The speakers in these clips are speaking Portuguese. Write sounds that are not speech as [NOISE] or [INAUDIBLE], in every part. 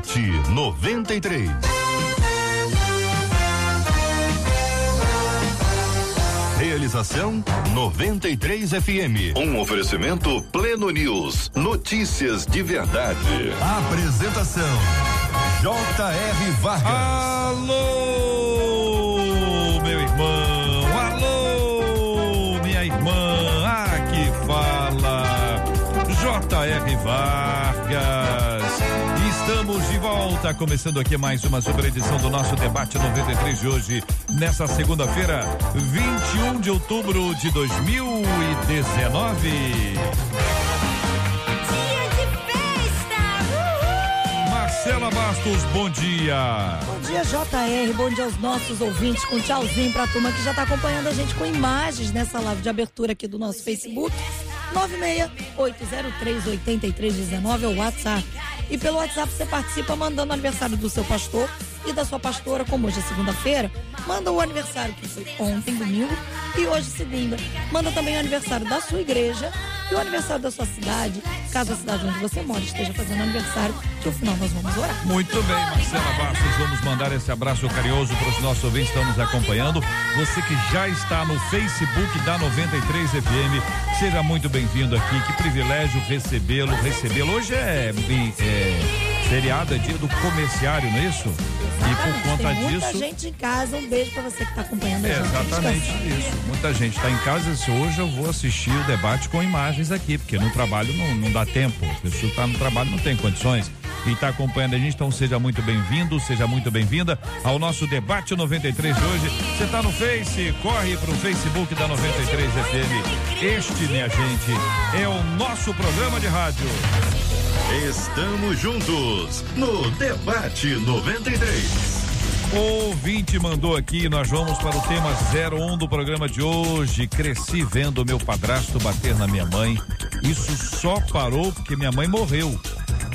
no ar. Debate 93. Realização 93 FM. Um oferecimento Pleno News. Notícias de verdade. Apresentação J.R. Vargas. Alô, volta, começando aqui mais uma super edição do nosso debate 93 de hoje, nessa segunda-feira, 21 de outubro de 2019. Marcela Bastos, bom dia. Bom dia, JR. Bom dia aos nossos ouvintes. Com um tchauzinho pra turma que já tá acompanhando a gente com imagens nessa live de abertura aqui do nosso Facebook. 968038319 é o WhatsApp. E pelo WhatsApp você participa mandando o aniversário do seu pastor e da sua pastora, como hoje é segunda-feira. Manda o aniversário que foi ontem, domingo, e hoje, segunda. Manda também o aniversário da sua igreja e o aniversário da sua cidade, caso a cidade onde você mora esteja fazendo aniversário, que no final nós vamos orar. Muito bem, Marcela Bastos, vamos mandar esse abraço carinhoso para os nossos ouvintes que estão nos acompanhando. Você que já está no Facebook da 93 FM, seja muito bem-vindo aqui. Que privilégio recebê-lo, recebê-lo. Hoje é, é feriado, é dia do comerciário, não é isso? E por conta Tem muita disso. gente em casa, um beijo pra você que tá acompanhando a É, gente. exatamente isso. Muita gente está em casa. Se hoje eu vou assistir o debate com imagens aqui, porque no trabalho não, não dá tempo. A pessoa está no trabalho não tem condições. Quem está acompanhando a gente, então seja muito bem-vindo, seja muito bem-vinda ao nosso debate 93 de hoje. Você está no Face, corre para o Facebook da 93 FM. Este, minha gente, é o nosso programa de rádio. Estamos juntos no Debate 93. O ouvinte mandou aqui, nós vamos para o tema 01 do programa de hoje. Cresci vendo meu padrasto bater na minha mãe. Isso só parou porque minha mãe morreu.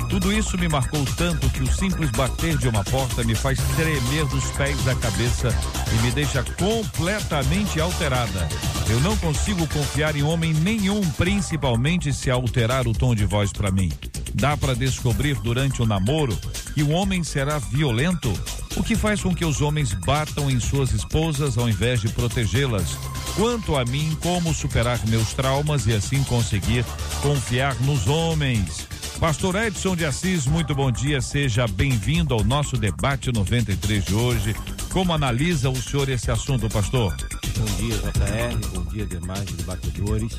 Tudo isso me marcou tanto que o simples bater de uma porta me faz tremer dos pés à cabeça e me deixa completamente alterada. Eu não consigo confiar em homem nenhum, principalmente se alterar o tom de voz para mim. Dá para descobrir durante o namoro que o homem será violento? O que faz com que os homens batam em suas esposas ao invés de protegê-las? Quanto a mim, como superar meus traumas e assim conseguir confiar nos homens? Pastor Edson de Assis, muito bom dia, seja bem-vindo ao nosso debate 93 de hoje. Como analisa o senhor esse assunto, pastor? Bom dia, JR. Bom dia, demais debatedores.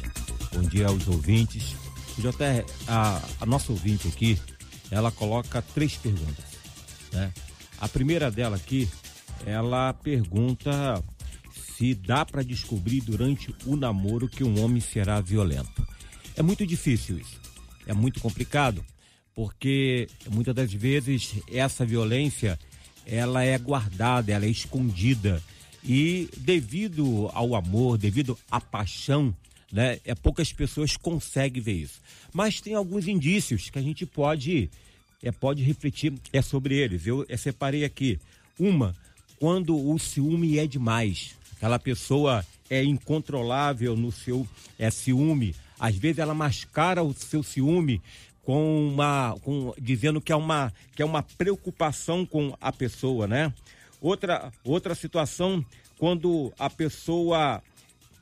Bom dia aos ouvintes. JR, a, a nossa ouvinte aqui, ela coloca três perguntas. Né? A primeira dela aqui, ela pergunta se dá para descobrir durante o namoro que um homem será violento. É muito difícil isso. É muito complicado, porque muitas das vezes essa violência ela é guardada, ela é escondida. E devido ao amor, devido à paixão, né, é, poucas pessoas conseguem ver isso. Mas tem alguns indícios que a gente pode, é, pode refletir é sobre eles. Eu, eu separei aqui. Uma, quando o ciúme é demais. Aquela pessoa é incontrolável no seu é, ciúme. Às vezes ela mascara o seu ciúme com uma, com, dizendo que é uma, que é uma preocupação com a pessoa, né? Outra, outra situação, quando a pessoa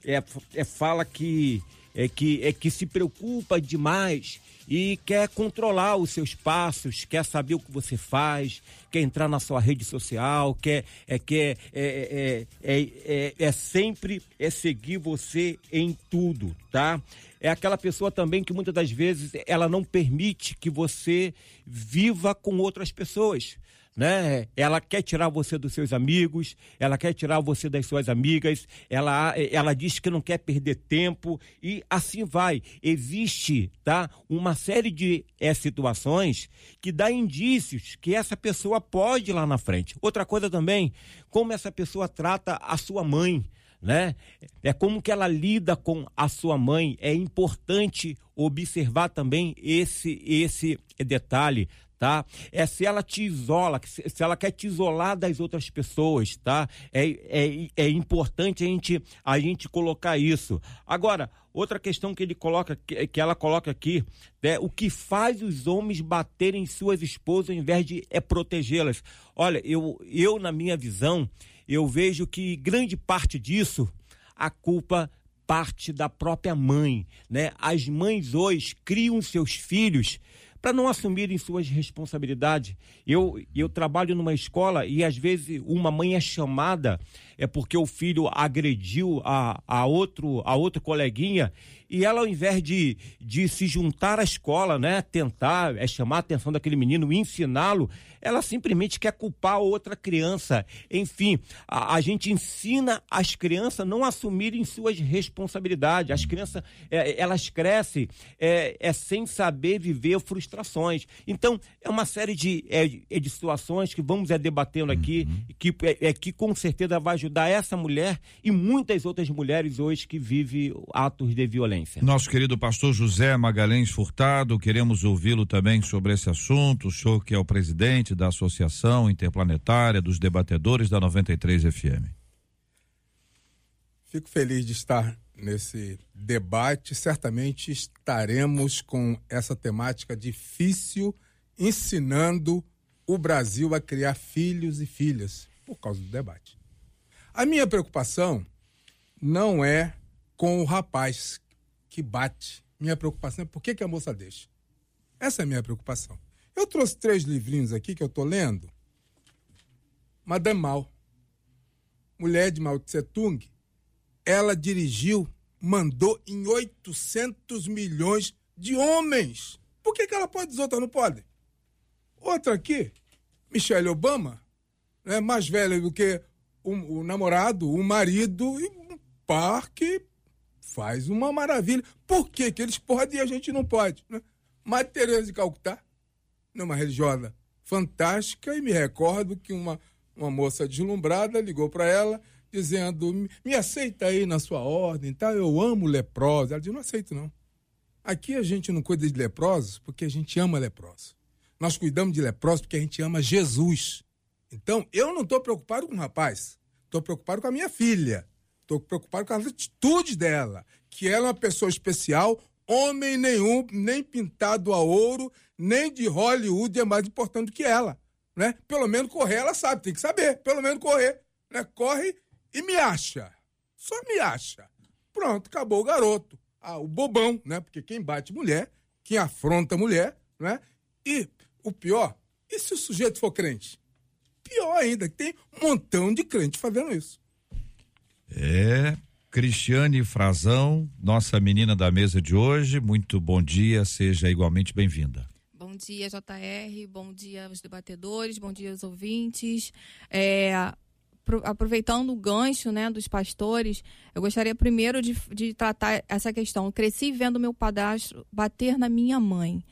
é, é, fala que é, que é que se preocupa demais e quer controlar os seus passos, quer saber o que você faz, quer entrar na sua rede social, quer é quer é, é, é, é, é sempre é seguir você em tudo, tá? É aquela pessoa também que muitas das vezes ela não permite que você viva com outras pessoas né? Ela quer tirar você dos seus amigos, ela quer tirar você das suas amigas, ela, ela diz que não quer perder tempo e assim vai. Existe, tá? Uma série de é, situações que dá indícios que essa pessoa pode ir lá na frente. Outra coisa também, como essa pessoa trata a sua mãe, né? É como que ela lida com a sua mãe. É importante observar também esse esse detalhe, tá? É se ela te isola, se ela quer te isolar das outras pessoas, tá? É, é, é importante a gente, a gente colocar isso. Agora, outra questão que ele coloca, que, que ela coloca aqui, é o que faz os homens baterem suas esposas ao invés de é protegê-las. Olha, eu, eu, na minha visão, eu vejo que grande parte disso, a culpa parte da própria mãe, né? As mães hoje criam seus filhos para não assumirem suas responsabilidades. Eu, eu trabalho numa escola e às vezes uma mãe é chamada é porque o filho agrediu a, a, outro, a outro coleguinha e ela, ao invés de, de se juntar à escola, né, tentar é, chamar a atenção daquele menino, ensiná-lo, ela simplesmente quer culpar outra criança. Enfim, a, a gente ensina as crianças a não assumirem suas responsabilidades. As crianças, é, elas crescem é, é, sem saber viver frustrações. Então, é uma série de, é, é de situações que vamos é, debatendo aqui, uhum. que, é, é, que com certeza vai ajudar essa mulher e muitas outras mulheres hoje que vivem atos de violência. Nosso querido pastor José Magalhães Furtado, queremos ouvi-lo também sobre esse assunto. O senhor que é o presidente da Associação Interplanetária dos Debatedores da 93 FM. Fico feliz de estar nesse debate. Certamente estaremos com essa temática difícil, ensinando o Brasil a criar filhos e filhas por causa do debate. A minha preocupação não é com o rapaz que bate. Minha preocupação é por que, que a moça deixa. Essa é a minha preocupação. Eu trouxe três livrinhos aqui que eu estou lendo. Madame Mao, mulher de Mao Tse Tung, ela dirigiu, mandou em 800 milhões de homens. Por que, que ela pode e outras não podem? Outra aqui, Michelle Obama, né, mais velha do que o, namorado, o marido, e um par que faz uma maravilha. Por que, que eles podem e a gente não pode? Né? Mas Tereza de Calcutá, numa religiosa fantástica, e me recordo que uma, uma moça deslumbrada ligou para ela dizendo: me aceita aí na sua ordem, tá? Eu amo leprosos. Ela disse: não aceito, não. Aqui a gente não cuida de leprosos porque a gente ama leprosos. Nós cuidamos de leprosos porque a gente ama Jesus. Então, eu não estou preocupado com o rapaz. Estou preocupado com a minha filha. Estou preocupado com as atitudes dela. Que ela é uma pessoa especial, homem nenhum, nem pintado a ouro, nem de Hollywood é mais importante que ela. Né? Pelo menos correr ela sabe, tem que saber. Pelo menos correr. Né? Corre e me acha. Só me acha. Pronto, acabou o garoto. Ah, o bobão, né? Porque quem bate mulher, quem afronta mulher, né? E o pior, e se o sujeito for crente? Pior ainda, tem um montão de crente fazendo isso. É, Cristiane Frazão, nossa menina da mesa de hoje, muito bom dia, seja igualmente bem-vinda. Bom dia, JR, bom dia aos debatedores, bom dia aos ouvintes. É, aproveitando o gancho né, dos pastores, eu gostaria primeiro de, de tratar essa questão. Eu cresci vendo meu padrasto bater na minha mãe.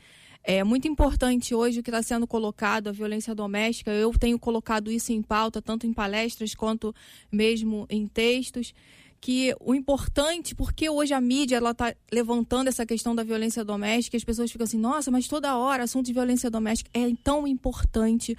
É muito importante hoje o que está sendo colocado, a violência doméstica. Eu tenho colocado isso em pauta, tanto em palestras quanto mesmo em textos que o importante, porque hoje a mídia ela está levantando essa questão da violência doméstica, as pessoas ficam assim, nossa, mas toda hora assunto de violência doméstica é tão importante,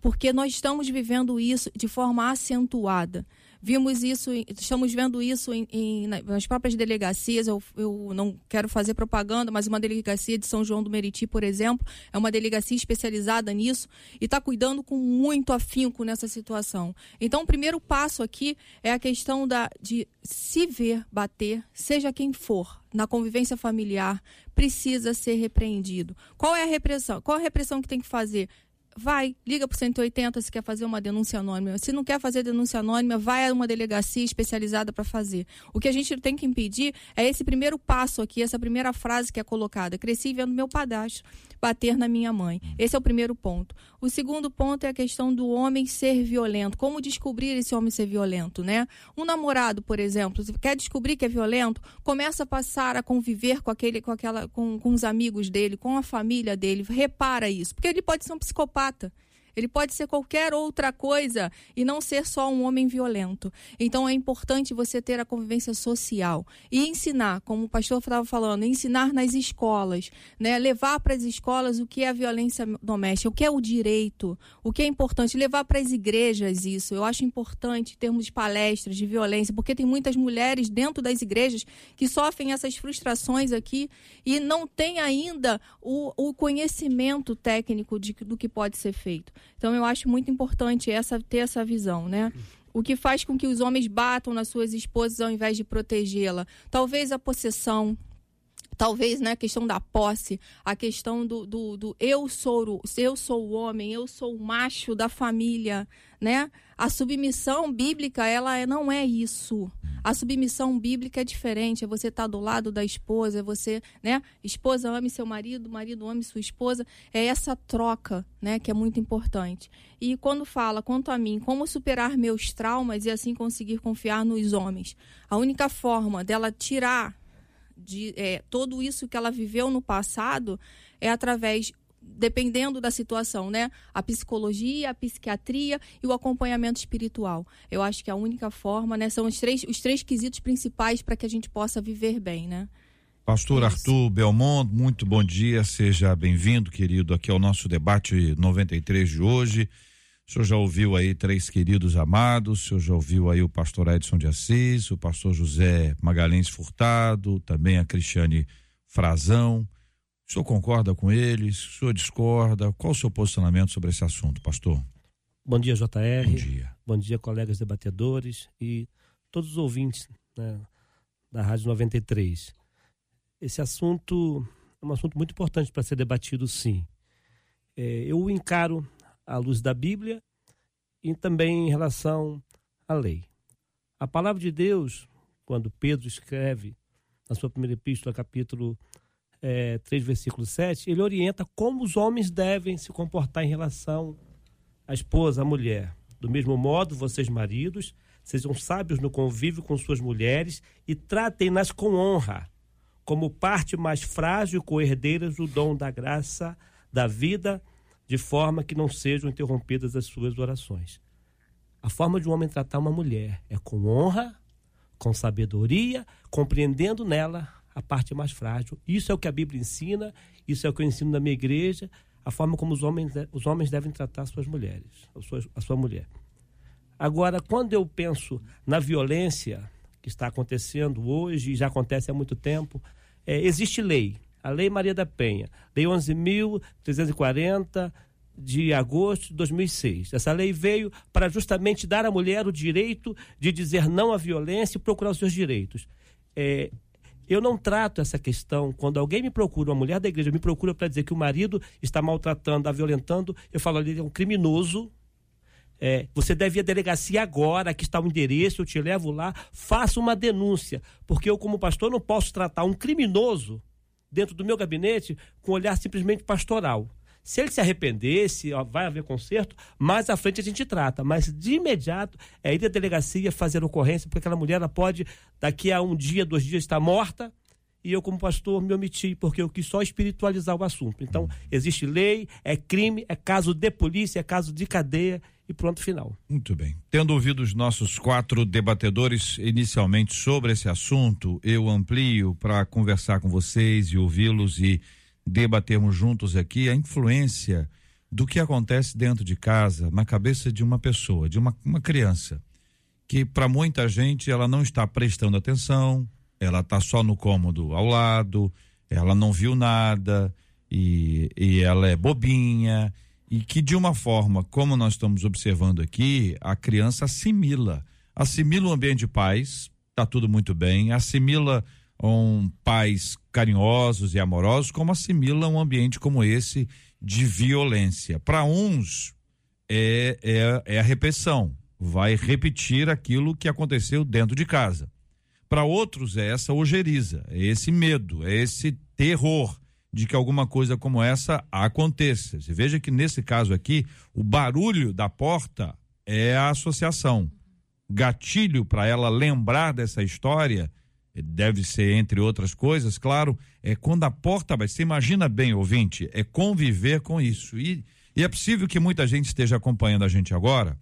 porque nós estamos vivendo isso de forma acentuada. Vimos isso, estamos vendo isso em, em, nas próprias delegacias. Eu, eu não quero fazer propaganda, mas uma delegacia de São João do Meriti, por exemplo, é uma delegacia especializada nisso e está cuidando com muito afinco nessa situação. Então, o primeiro passo aqui é a questão da, de se ver bater, seja quem for, na convivência familiar, precisa ser repreendido. Qual é a repressão? Qual a repressão que tem que fazer? Vai, liga para o 180 se quer fazer uma denúncia anônima. Se não quer fazer denúncia anônima, vai a uma delegacia especializada para fazer. O que a gente tem que impedir é esse primeiro passo aqui, essa primeira frase que é colocada. Cresci vendo meu padastro bater na minha mãe. Esse é o primeiro ponto. O segundo ponto é a questão do homem ser violento. Como descobrir esse homem ser violento, né? Um namorado, por exemplo, quer descobrir que é violento, começa a passar a conviver com aquele, com aquela, com, com os amigos dele, com a família dele. Repara isso, porque ele pode ser um psicopata psicopata. Ele pode ser qualquer outra coisa e não ser só um homem violento. Então é importante você ter a convivência social e ensinar, como o pastor estava falando, ensinar nas escolas, né? Levar para as escolas o que é a violência doméstica, o que é o direito, o que é importante levar para as igrejas isso. Eu acho importante termos palestras de violência, porque tem muitas mulheres dentro das igrejas que sofrem essas frustrações aqui e não têm ainda o, o conhecimento técnico de, do que pode ser feito. Então eu acho muito importante essa ter essa visão, né? O que faz com que os homens batam nas suas esposas ao invés de protegê-la? Talvez a possessão, talvez né, a questão da posse, a questão do, do, do, eu sou eu sou o homem, eu sou o macho da família, né? A submissão bíblica ela não é isso. A submissão bíblica é diferente, é você estar tá do lado da esposa, é você, né? Esposa ame seu marido, marido ame sua esposa, é essa troca, né, que é muito importante. E quando fala quanto a mim, como superar meus traumas e assim conseguir confiar nos homens, a única forma dela tirar de é, tudo isso que ela viveu no passado é através dependendo da situação, né? A psicologia, a psiquiatria e o acompanhamento espiritual. Eu acho que a única forma, né? São os três, os três quesitos principais para que a gente possa viver bem, né? Pastor é Arthur Belmont, muito bom dia, seja bem-vindo, querido, aqui ao nosso debate 93 de hoje. O senhor já ouviu aí três queridos amados, o senhor já ouviu aí o pastor Edson de Assis, o pastor José Magalhães Furtado, também a Cristiane Frazão. O senhor concorda com eles? O senhor discorda? Qual o seu posicionamento sobre esse assunto, pastor? Bom dia, JR. Bom dia. Bom dia, colegas debatedores e todos os ouvintes né, da Rádio 93. Esse assunto é um assunto muito importante para ser debatido, sim. É, eu o encaro à luz da Bíblia e também em relação à lei. A palavra de Deus, quando Pedro escreve na sua primeira epístola, capítulo é, 3, versículo 7, ele orienta como os homens devem se comportar em relação à esposa, à mulher. Do mesmo modo, vocês, maridos, sejam sábios no convívio com suas mulheres e tratem-nas com honra, como parte mais frágil e co-herdeiras do dom da graça da vida de forma que não sejam interrompidas as suas orações. A forma de um homem tratar uma mulher é com honra, com sabedoria, compreendendo nela a parte mais frágil. Isso é o que a Bíblia ensina, isso é o que eu ensino na minha igreja, a forma como os homens, os homens devem tratar suas mulheres, a sua, a sua mulher. Agora, quando eu penso na violência que está acontecendo hoje e já acontece há muito tempo, é, existe lei a Lei Maria da Penha, Lei 11.340 de agosto de 2006. Essa lei veio para justamente dar à mulher o direito de dizer não à violência e procurar os seus direitos. É, eu não trato essa questão. Quando alguém me procura, uma mulher da igreja me procura para dizer que o marido está maltratando, a violentando, eu falo ali, é um criminoso. É, você deve ir à delegacia agora, aqui está o endereço, eu te levo lá, faça uma denúncia. Porque eu, como pastor, não posso tratar um criminoso dentro do meu gabinete com um olhar simplesmente pastoral. Se ele se arrependesse, ó, vai haver conserto, mais à frente a gente trata. Mas de imediato é ir à delegacia fazer ocorrência, porque aquela mulher ela pode, daqui a um dia, dois dias, estar morta. E eu, como pastor, me omiti, porque eu quis só espiritualizar o assunto. Então, existe lei, é crime, é caso de polícia, é caso de cadeia e pronto, final. Muito bem. Tendo ouvido os nossos quatro debatedores inicialmente sobre esse assunto, eu amplio para conversar com vocês e ouvi-los e debatermos juntos aqui a influência do que acontece dentro de casa, na cabeça de uma pessoa, de uma, uma criança, que para muita gente ela não está prestando atenção, ela está só no cômodo ao lado, ela não viu nada e, e ela é bobinha e que de uma forma, como nós estamos observando aqui, a criança assimila, assimila o ambiente de paz, tá tudo muito bem, assimila um pais carinhosos e amorosos, como assimila um ambiente como esse de violência. Para uns é, é, é a repetição, vai repetir aquilo que aconteceu dentro de casa. Para outros é essa ojeriza, é esse medo, é esse terror de que alguma coisa como essa aconteça. Você veja que nesse caso aqui, o barulho da porta é a associação. Gatilho para ela lembrar dessa história, deve ser entre outras coisas, claro, é quando a porta vai. Você imagina bem, ouvinte, é conviver com isso. E, E é possível que muita gente esteja acompanhando a gente agora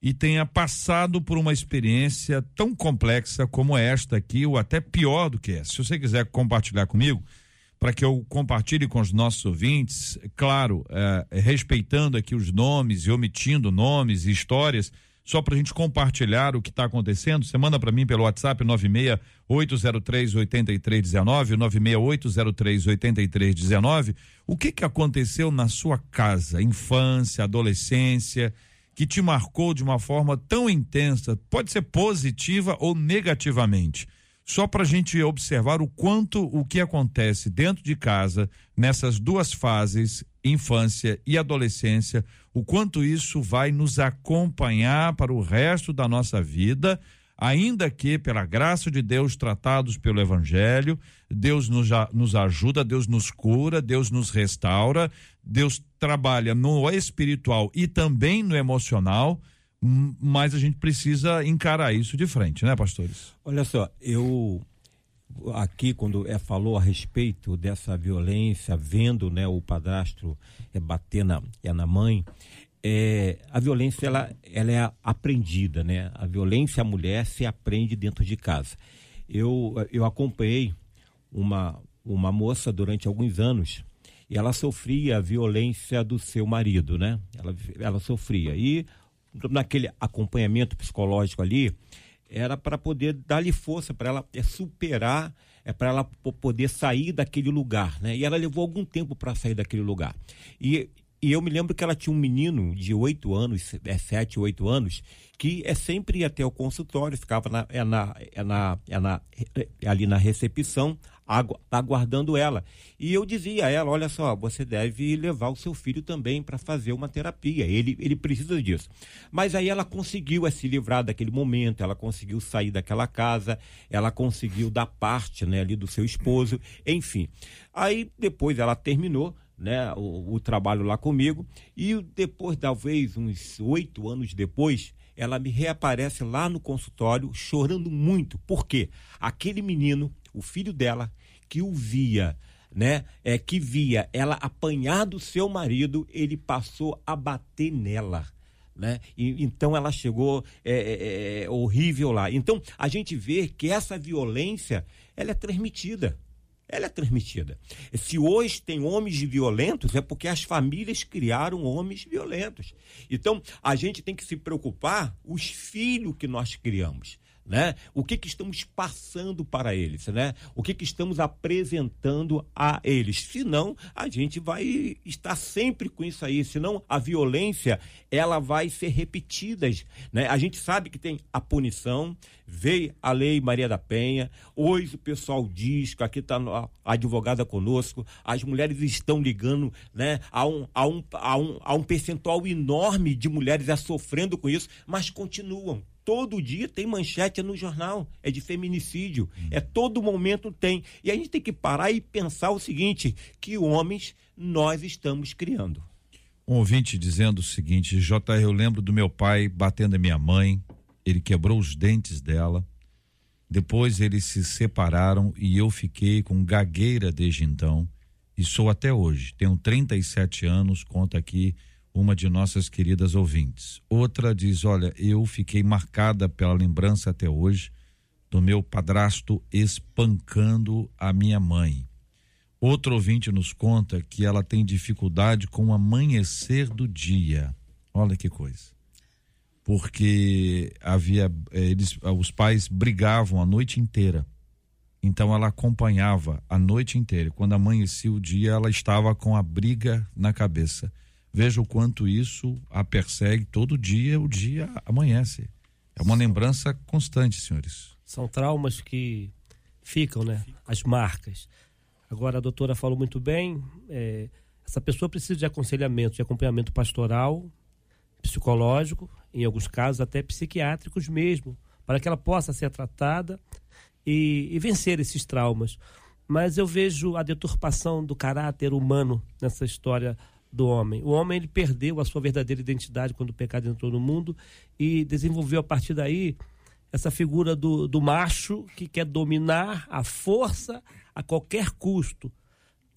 e tenha passado por uma experiência tão complexa como esta aqui, ou até pior do que essa. Se você quiser compartilhar comigo, para que eu compartilhe com os nossos ouvintes, claro, é, respeitando aqui os nomes e omitindo nomes e histórias, só para a gente compartilhar o que está acontecendo, você manda para mim pelo WhatsApp 96803 8319, 96803 8319. O que que aconteceu na sua casa, infância, adolescência, que te marcou de uma forma tão intensa? Pode ser positiva ou negativamente. Só para a gente observar o quanto o que acontece dentro de casa, nessas duas fases, infância e adolescência, o quanto isso vai nos acompanhar para o resto da nossa vida, ainda que, pela graça de Deus, tratados pelo Evangelho, Deus nos, nos ajuda, Deus nos cura, Deus nos restaura, Deus trabalha no espiritual e também no emocional, mas a gente precisa encarar isso de frente, né, pastores? Olha só, eu aqui quando é, falou a respeito dessa violência, vendo né, o padrasto é, bater na, é, na mãe, é, a violência ela, ela é aprendida, né? A violência a mulher se aprende dentro de casa. Eu, eu acompanhei uma, uma moça durante alguns anos e ela sofria a violência do seu marido, né? Ela, ela sofria. E naquele acompanhamento psicológico ali, era para poder dar-lhe força, para ela é, superar, é para ela poder sair daquele lugar, né? E ela levou algum tempo para sair daquele lugar. E, e eu me lembro que ela tinha um menino de oito anos, é, sete, oito anos, que é sempre ia até o consultório, ficava na, é na, é na, é na, é ali na recepção, aguardando ela. E eu dizia a ela: olha só, você deve levar o seu filho também para fazer uma terapia, ele, ele precisa disso. Mas aí ela conseguiu é, se livrar daquele momento, ela conseguiu sair daquela casa, ela conseguiu dar parte né, ali do seu esposo, enfim. Aí depois ela terminou. Né, o, o trabalho lá comigo, e depois, talvez uns oito anos depois, ela me reaparece lá no consultório chorando muito. Por quê? Aquele menino, o filho dela, que o via, né? É que via ela apanhar do seu marido, ele passou a bater nela. Né? E, então ela chegou é, é, é, horrível lá. Então a gente vê que essa violência ela é transmitida. Ela é transmitida. Se hoje tem homens violentos, é porque as famílias criaram homens violentos. Então, a gente tem que se preocupar os filhos que nós criamos né? O que, que estamos passando para eles, né? O que, que estamos apresentando a eles. Senão, a gente vai estar sempre com isso aí. Senão, a violência, ela vai ser repetida, né? A gente sabe que tem a punição, veio a lei Maria da Penha, hoje o pessoal diz que aqui está a advogada conosco, as mulheres estão ligando, né? Há um, há um, há um, há um percentual enorme de mulheres sofrendo com isso, mas continuam todo dia tem manchete no jornal, é de feminicídio, hum. é todo momento tem. E a gente tem que parar e pensar o seguinte, que homens nós estamos criando. Um ouvinte dizendo o seguinte, JR, eu lembro do meu pai batendo a minha mãe, ele quebrou os dentes dela, depois eles se separaram e eu fiquei com gagueira desde então e sou até hoje. Tenho 37 anos, conta aqui uma de nossas queridas ouvintes. Outra diz: Olha, eu fiquei marcada pela lembrança até hoje do meu padrasto espancando a minha mãe. Outro ouvinte nos conta que ela tem dificuldade com o amanhecer do dia. Olha que coisa. Porque havia eles os pais brigavam a noite inteira. Então ela acompanhava a noite inteira. Quando amanhecia o dia, ela estava com a briga na cabeça. Veja o quanto isso a persegue todo dia, o dia amanhece. É uma lembrança constante, senhores. São traumas que ficam, né? As marcas. Agora, a doutora falou muito bem, é, essa pessoa precisa de aconselhamento, de acompanhamento pastoral, psicológico, em alguns casos até psiquiátricos mesmo, para que ela possa ser tratada e, e vencer esses traumas. Mas eu vejo a deturpação do caráter humano nessa história do homem. O homem ele perdeu a sua verdadeira identidade quando o pecado entrou no mundo e desenvolveu a partir daí essa figura do, do macho que quer dominar a força a qualquer custo.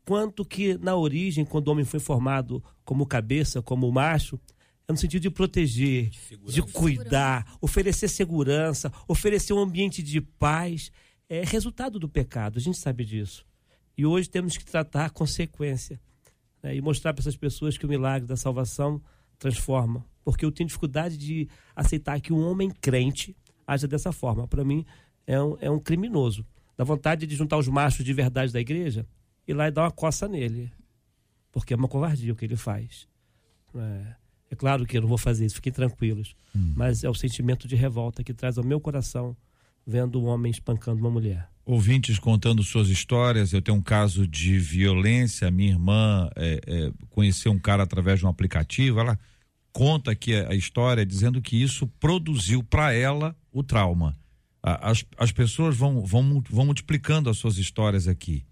quanto que na origem, quando o homem foi formado como cabeça, como macho, é no sentido de proteger, de, de cuidar, oferecer segurança, oferecer um ambiente de paz. É resultado do pecado, a gente sabe disso. E hoje temos que tratar a consequência né, e mostrar para essas pessoas que o milagre da salvação transforma. Porque eu tenho dificuldade de aceitar que um homem crente haja dessa forma. Para mim, é um, é um criminoso. Dá vontade de juntar os machos de verdade da igreja e lá e dar uma coça nele. Porque é uma covardia o que ele faz. É, é claro que eu não vou fazer isso, fiquem tranquilos. Hum. Mas é o sentimento de revolta que traz ao meu coração vendo um homem espancando uma mulher. Ouvintes contando suas histórias. Eu tenho um caso de violência. Minha irmã é, é, conheceu um cara através de um aplicativo. Ela conta aqui a, a história dizendo que isso produziu para ela o trauma. As, as pessoas vão, vão, vão multiplicando as suas histórias aqui.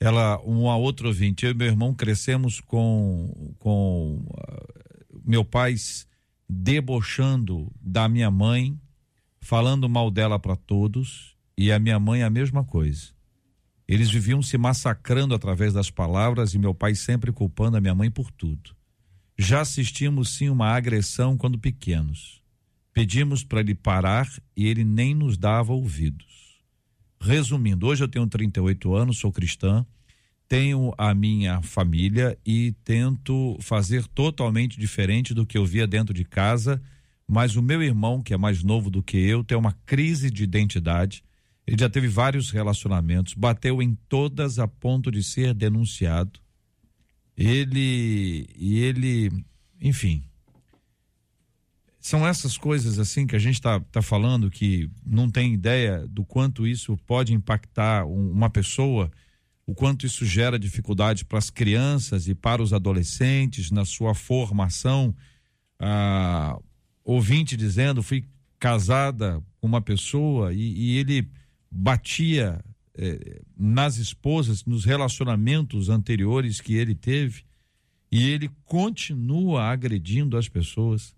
Ela, uma outra ouvinte, eu e meu irmão crescemos com, com uh, meu pai debochando da minha mãe, falando mal dela para todos, e a minha mãe a mesma coisa. Eles viviam se massacrando através das palavras e meu pai sempre culpando a minha mãe por tudo. Já assistimos sim uma agressão quando pequenos. Pedimos para ele parar e ele nem nos dava ouvidos. Resumindo, hoje eu tenho 38 anos, sou cristã, tenho a minha família e tento fazer totalmente diferente do que eu via dentro de casa, mas o meu irmão, que é mais novo do que eu, tem uma crise de identidade. Ele já teve vários relacionamentos, bateu em todas a ponto de ser denunciado. Ele e ele, enfim, são essas coisas assim que a gente está tá falando que não tem ideia do quanto isso pode impactar uma pessoa, o quanto isso gera dificuldade para as crianças e para os adolescentes na sua formação. Ah, ouvinte dizendo, fui casada com uma pessoa e, e ele batia eh, nas esposas, nos relacionamentos anteriores que ele teve, e ele continua agredindo as pessoas.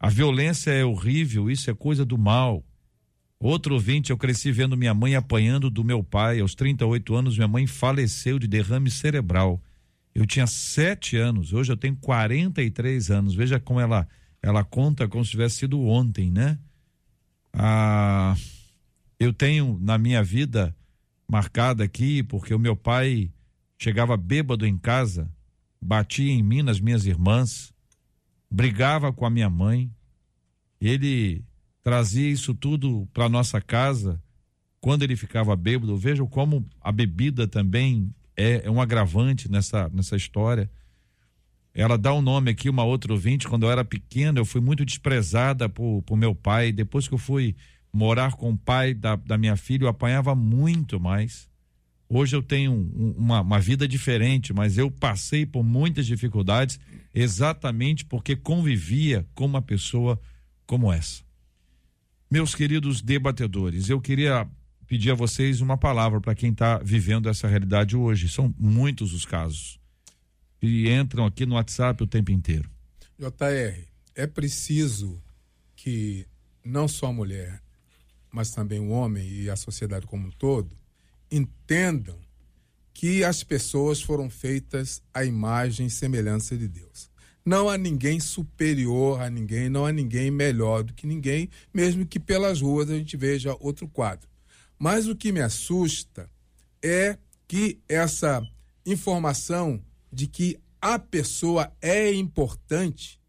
A violência é horrível, isso é coisa do mal. Outro ouvinte, eu cresci vendo minha mãe apanhando do meu pai. Aos 38 anos, minha mãe faleceu de derrame cerebral. Eu tinha sete anos, hoje eu tenho 43 anos. Veja como ela, ela conta como se tivesse sido ontem, né? Ah, eu tenho na minha vida marcada aqui, porque o meu pai chegava bêbado em casa, batia em mim, nas minhas irmãs brigava com a minha mãe. Ele trazia isso tudo para nossa casa quando ele ficava bêbado. Vejam como a bebida também é, é um agravante nessa, nessa história. Ela dá um nome aqui, uma outra ouvinte. Quando eu era pequena, eu fui muito desprezada por, por meu pai. Depois que eu fui morar com o pai da, da minha filha, eu apanhava muito mais. Hoje eu tenho um, uma, uma vida diferente, mas eu passei por muitas dificuldades exatamente porque convivia com uma pessoa como essa. Meus queridos debatedores, eu queria pedir a vocês uma palavra para quem está vivendo essa realidade hoje. São muitos os casos. E entram aqui no WhatsApp o tempo inteiro. JR, é preciso que não só a mulher, mas também o homem e a sociedade como um todo entendam que as pessoas foram feitas à imagem e semelhança de Deus. Não há ninguém superior a ninguém, não há ninguém melhor do que ninguém, mesmo que pelas ruas a gente veja outro quadro. Mas o que me assusta é que essa informação de que a pessoa é importante,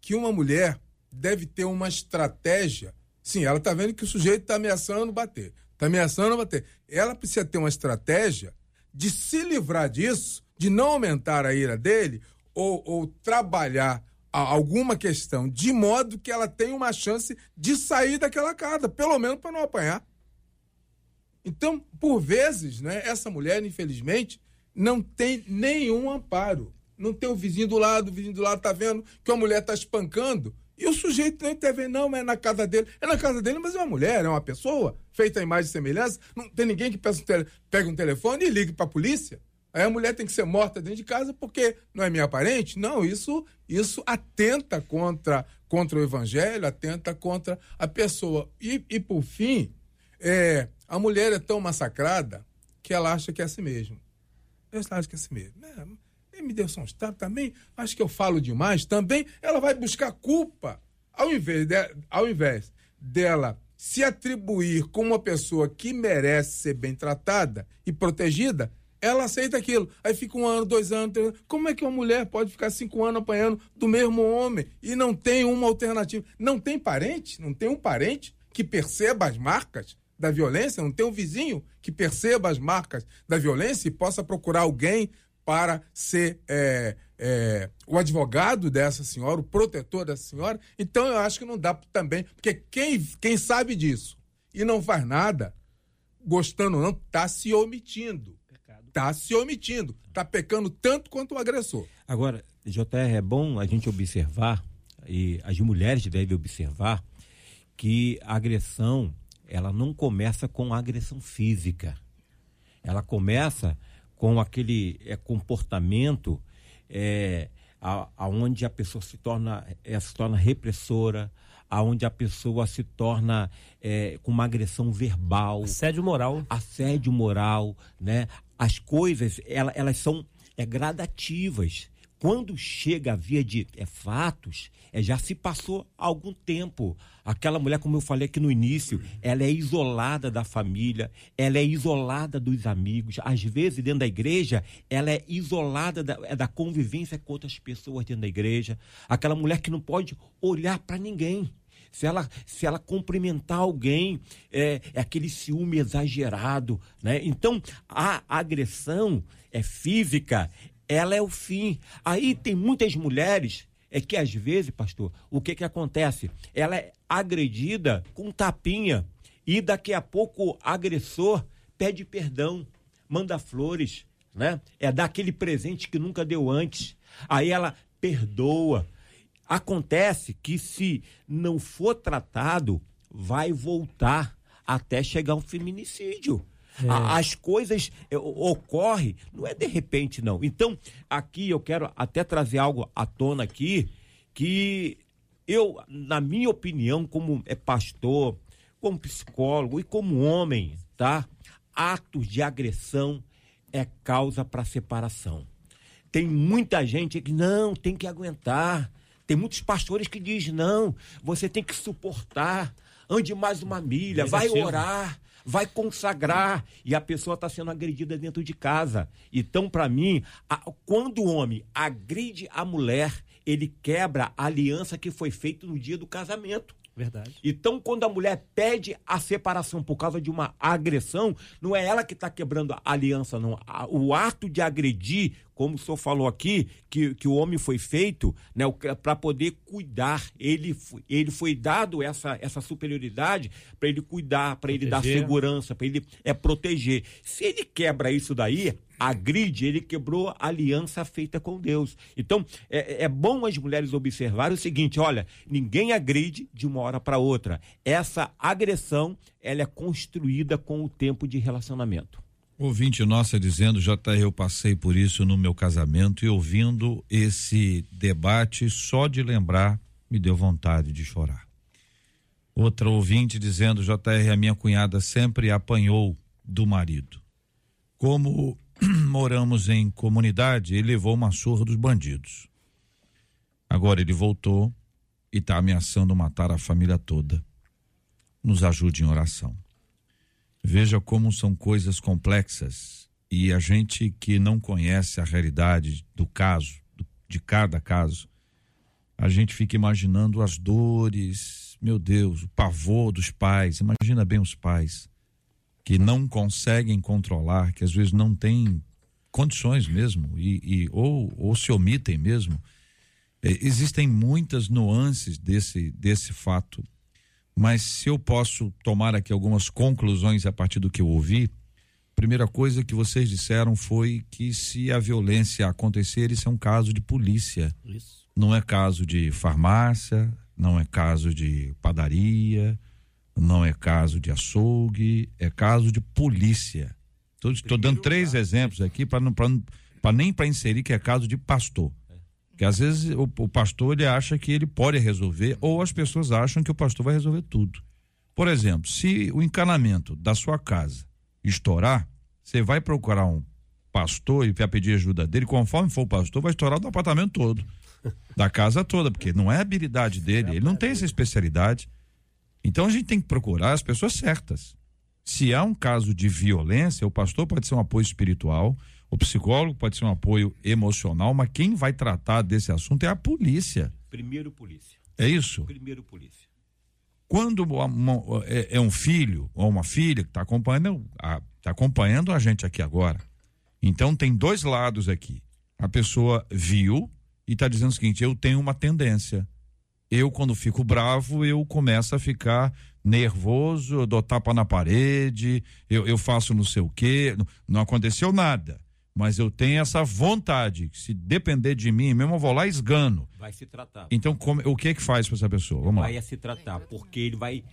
que uma mulher deve ter uma estratégia. Sim, ela está vendo que o sujeito está ameaçando bater. Está ameaçando bater. Ela precisa ter uma estratégia de se livrar disso, de não aumentar a ira dele, ou, ou trabalhar alguma questão de modo que ela tenha uma chance de sair daquela casa, pelo menos para não apanhar. Então, por vezes, né, essa mulher, infelizmente, não tem nenhum amparo. Não tem o vizinho do lado, o vizinho do lado está vendo que a mulher está espancando. E o sujeito não intervém, não, mas é na casa dele. É na casa dele, mas é uma mulher, é uma pessoa, feita a imagem e semelhança. Não tem ninguém que peça um tele, pegue um telefone e ligue para a polícia. Aí a mulher tem que ser morta dentro de casa porque não é minha parente? Não, isso, isso atenta contra, contra o evangelho, atenta contra a pessoa. E, e por fim, é, a mulher é tão massacrada que ela acha que é assim mesmo. Eu acho que é assim mesmo. É, ele me deu tapas também. Acho que eu falo demais também. Ela vai buscar culpa. Ao invés, de, ao invés dela se atribuir como uma pessoa que merece ser bem tratada e protegida, ela aceita aquilo. Aí fica um ano, dois anos, três anos. Como é que uma mulher pode ficar cinco anos apanhando do mesmo homem e não tem uma alternativa? Não tem parente? Não tem um parente que perceba as marcas da violência? Não tem um vizinho que perceba as marcas da violência e possa procurar alguém para ser é, é, o advogado dessa senhora, o protetor dessa senhora? Então eu acho que não dá também, porque quem, quem sabe disso e não faz nada, gostando ou não, está se omitindo está se omitindo, está pecando tanto quanto o agressor. Agora, JR, é bom a gente observar, e as mulheres devem observar, que a agressão, ela não começa com agressão física. Ela começa com aquele é, comportamento é, aonde a pessoa se torna, é, se torna repressora, aonde a pessoa se torna é, com uma agressão verbal. Assédio moral. Assédio moral, né? As coisas, ela, elas são é, gradativas. Quando chega a via de é, fatos, é, já se passou algum tempo. Aquela mulher, como eu falei aqui no início, ela é isolada da família, ela é isolada dos amigos. Às vezes, dentro da igreja, ela é isolada da, é, da convivência com outras pessoas dentro da igreja. Aquela mulher que não pode olhar para ninguém se ela, se ela cumprimentar alguém, é, é aquele ciúme exagerado, né? Então, a agressão é física, ela é o fim. Aí tem muitas mulheres é que às vezes, pastor, o que que acontece? Ela é agredida com tapinha e daqui a pouco o agressor pede perdão, manda flores, né? É dar aquele presente que nunca deu antes. Aí ela perdoa, Acontece que se não for tratado, vai voltar até chegar um feminicídio. É. As coisas é, ocorrem, não é de repente, não. Então, aqui eu quero até trazer algo à tona aqui, que eu, na minha opinião, como é pastor, como psicólogo e como homem, tá? Atos de agressão é causa para separação. Tem muita gente que não tem que aguentar. Tem muitos pastores que dizem: não, você tem que suportar, ande mais uma milha, vai orar, vai consagrar. E a pessoa está sendo agredida dentro de casa. Então, para mim, a, quando o homem agride a mulher, ele quebra a aliança que foi feita no dia do casamento. Verdade. Então, quando a mulher pede a separação por causa de uma agressão, não é ela que está quebrando a aliança, não. O ato de agredir como o senhor falou aqui, que, que o homem foi feito né, para poder cuidar. Ele, ele foi dado essa, essa superioridade para ele cuidar, para ele dar segurança, para ele é, proteger. Se ele quebra isso daí, agride, ele quebrou a aliança feita com Deus. Então, é, é bom as mulheres observarem o seguinte: olha, ninguém agride de uma hora para outra. Essa agressão ela é construída com o tempo de relacionamento. Ouvinte nossa dizendo, JR, eu passei por isso no meu casamento e ouvindo esse debate, só de lembrar, me deu vontade de chorar. Outra ouvinte dizendo, JR, a minha cunhada sempre apanhou do marido. Como [CLEARS THROAT] moramos em comunidade, ele levou uma surra dos bandidos. Agora ele voltou e está ameaçando matar a família toda. Nos ajude em oração. Veja como são coisas complexas e a gente que não conhece a realidade do caso, de cada caso, a gente fica imaginando as dores, meu Deus, o pavor dos pais. Imagina bem os pais que não conseguem controlar, que às vezes não têm condições mesmo e, e ou, ou se omitem mesmo. É, existem muitas nuances desse, desse fato mas se eu posso tomar aqui algumas conclusões a partir do que eu ouvi, primeira coisa que vocês disseram foi que se a violência acontecer, isso é um caso de polícia. Isso. Não é caso de farmácia, não é caso de padaria, não é caso de açougue, é caso de polícia. Estou dando três exemplos aqui para nem para inserir que é caso de pastor. Que às vezes o, o, pastor ele acha que ele pode resolver, ou as pessoas acham que o pastor vai resolver tudo. Por exemplo, se o encanamento da sua casa estourar, você vai procurar um pastor e vai pedir ajuda dele, conforme for o pastor, vai estourar do apartamento todo, da casa toda, porque não é habilidade dele, ele não tem essa especialidade. Então a gente tem que procurar as pessoas certas. Se há um caso de violência, o pastor pode ser um apoio espiritual, o psicólogo pode ser um apoio emocional, mas quem vai tratar desse assunto é a polícia. Primeiro polícia. É isso? Primeiro polícia. Quando é, é um filho ou uma filha que está acompanhando, a, tá acompanhando a gente aqui agora. Então tem dois lados aqui. A pessoa viu e está dizendo o seguinte: eu tenho uma tendência. Eu, quando fico bravo, eu começo a ficar nervoso, eu dou tapa na parede, eu, eu faço não sei o quê. Não, não aconteceu nada. Mas eu tenho essa vontade. que Se depender de mim, mesmo eu vou lá e esgano. Vai se tratar. Então, como- o que é que faz para essa pessoa? Vamos lá. vai se tratar, porque ele vai,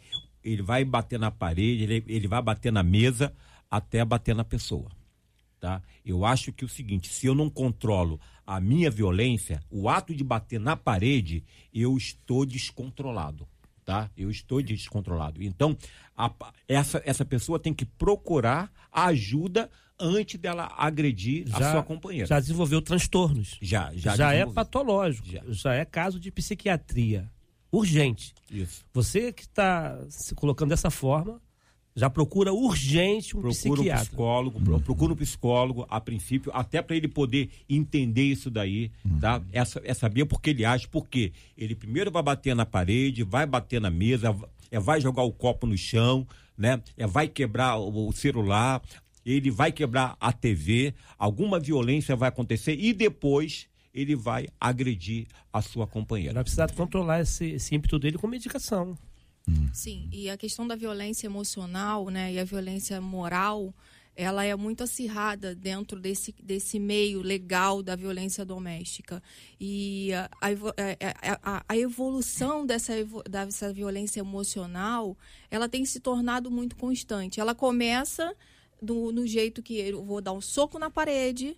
ele vai bater na parede, ele, ele vai bater na mesa até bater na pessoa. Tá? Eu acho que é o seguinte, se eu não controlo a minha violência, o ato de bater na parede, eu estou descontrolado. Tá? Eu estou descontrolado. Então, a essa, essa pessoa tem que procurar ajuda antes dela agredir a sua companheira. já desenvolveu transtornos. Já, já, Já, é patológico. Já. Já. é caso de psiquiatria. Urgente. Isso. Você que está se colocando dessa forma, já procura urgente um procura um psiquiatra. psicólogo, pro- procura um psicólogo a princípio, até para ele poder entender isso daí, tá? Essa, é saber porque ele age, porque ele primeiro vai bater na parede, vai bater na mesa, é, vai jogar o copo no chão, né? É, vai quebrar o, o celular, ele vai quebrar a TV, alguma violência vai acontecer e depois ele vai agredir a sua companheira. vai precisar controlar esse, esse ímpeto dele com medicação. Sim, e a questão da violência emocional, né, e a violência moral, ela é muito acirrada dentro desse, desse meio legal da violência doméstica. E a, a evo- é, é, a- a evolução dessa, dessa violência emocional, ela tem se tornado muito constante. Ela começa do, no jeito que eu vou dar um soco na parede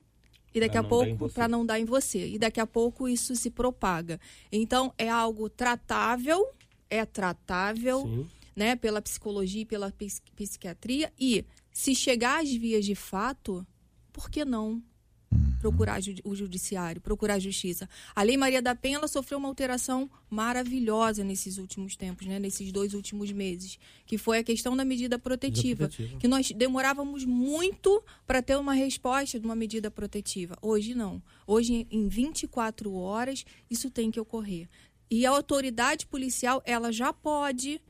e daqui Pra a pouco para não dar em você. E daqui a pouco isso se propaga. Então é algo tratável, é tratável, Sim. né, pela psicologia e pela psiquiatria e se chegar às vias de fato, por que não procurar ju- o judiciário, procurar a justiça? A Lei Maria da Penha ela sofreu uma alteração maravilhosa nesses últimos tempos, né, nesses dois últimos meses, que foi a questão da medida protetiva, protetiva. que nós demorávamos muito para ter uma resposta de uma medida protetiva. Hoje não. Hoje em 24 horas isso tem que ocorrer. E a autoridade policial, ela já pode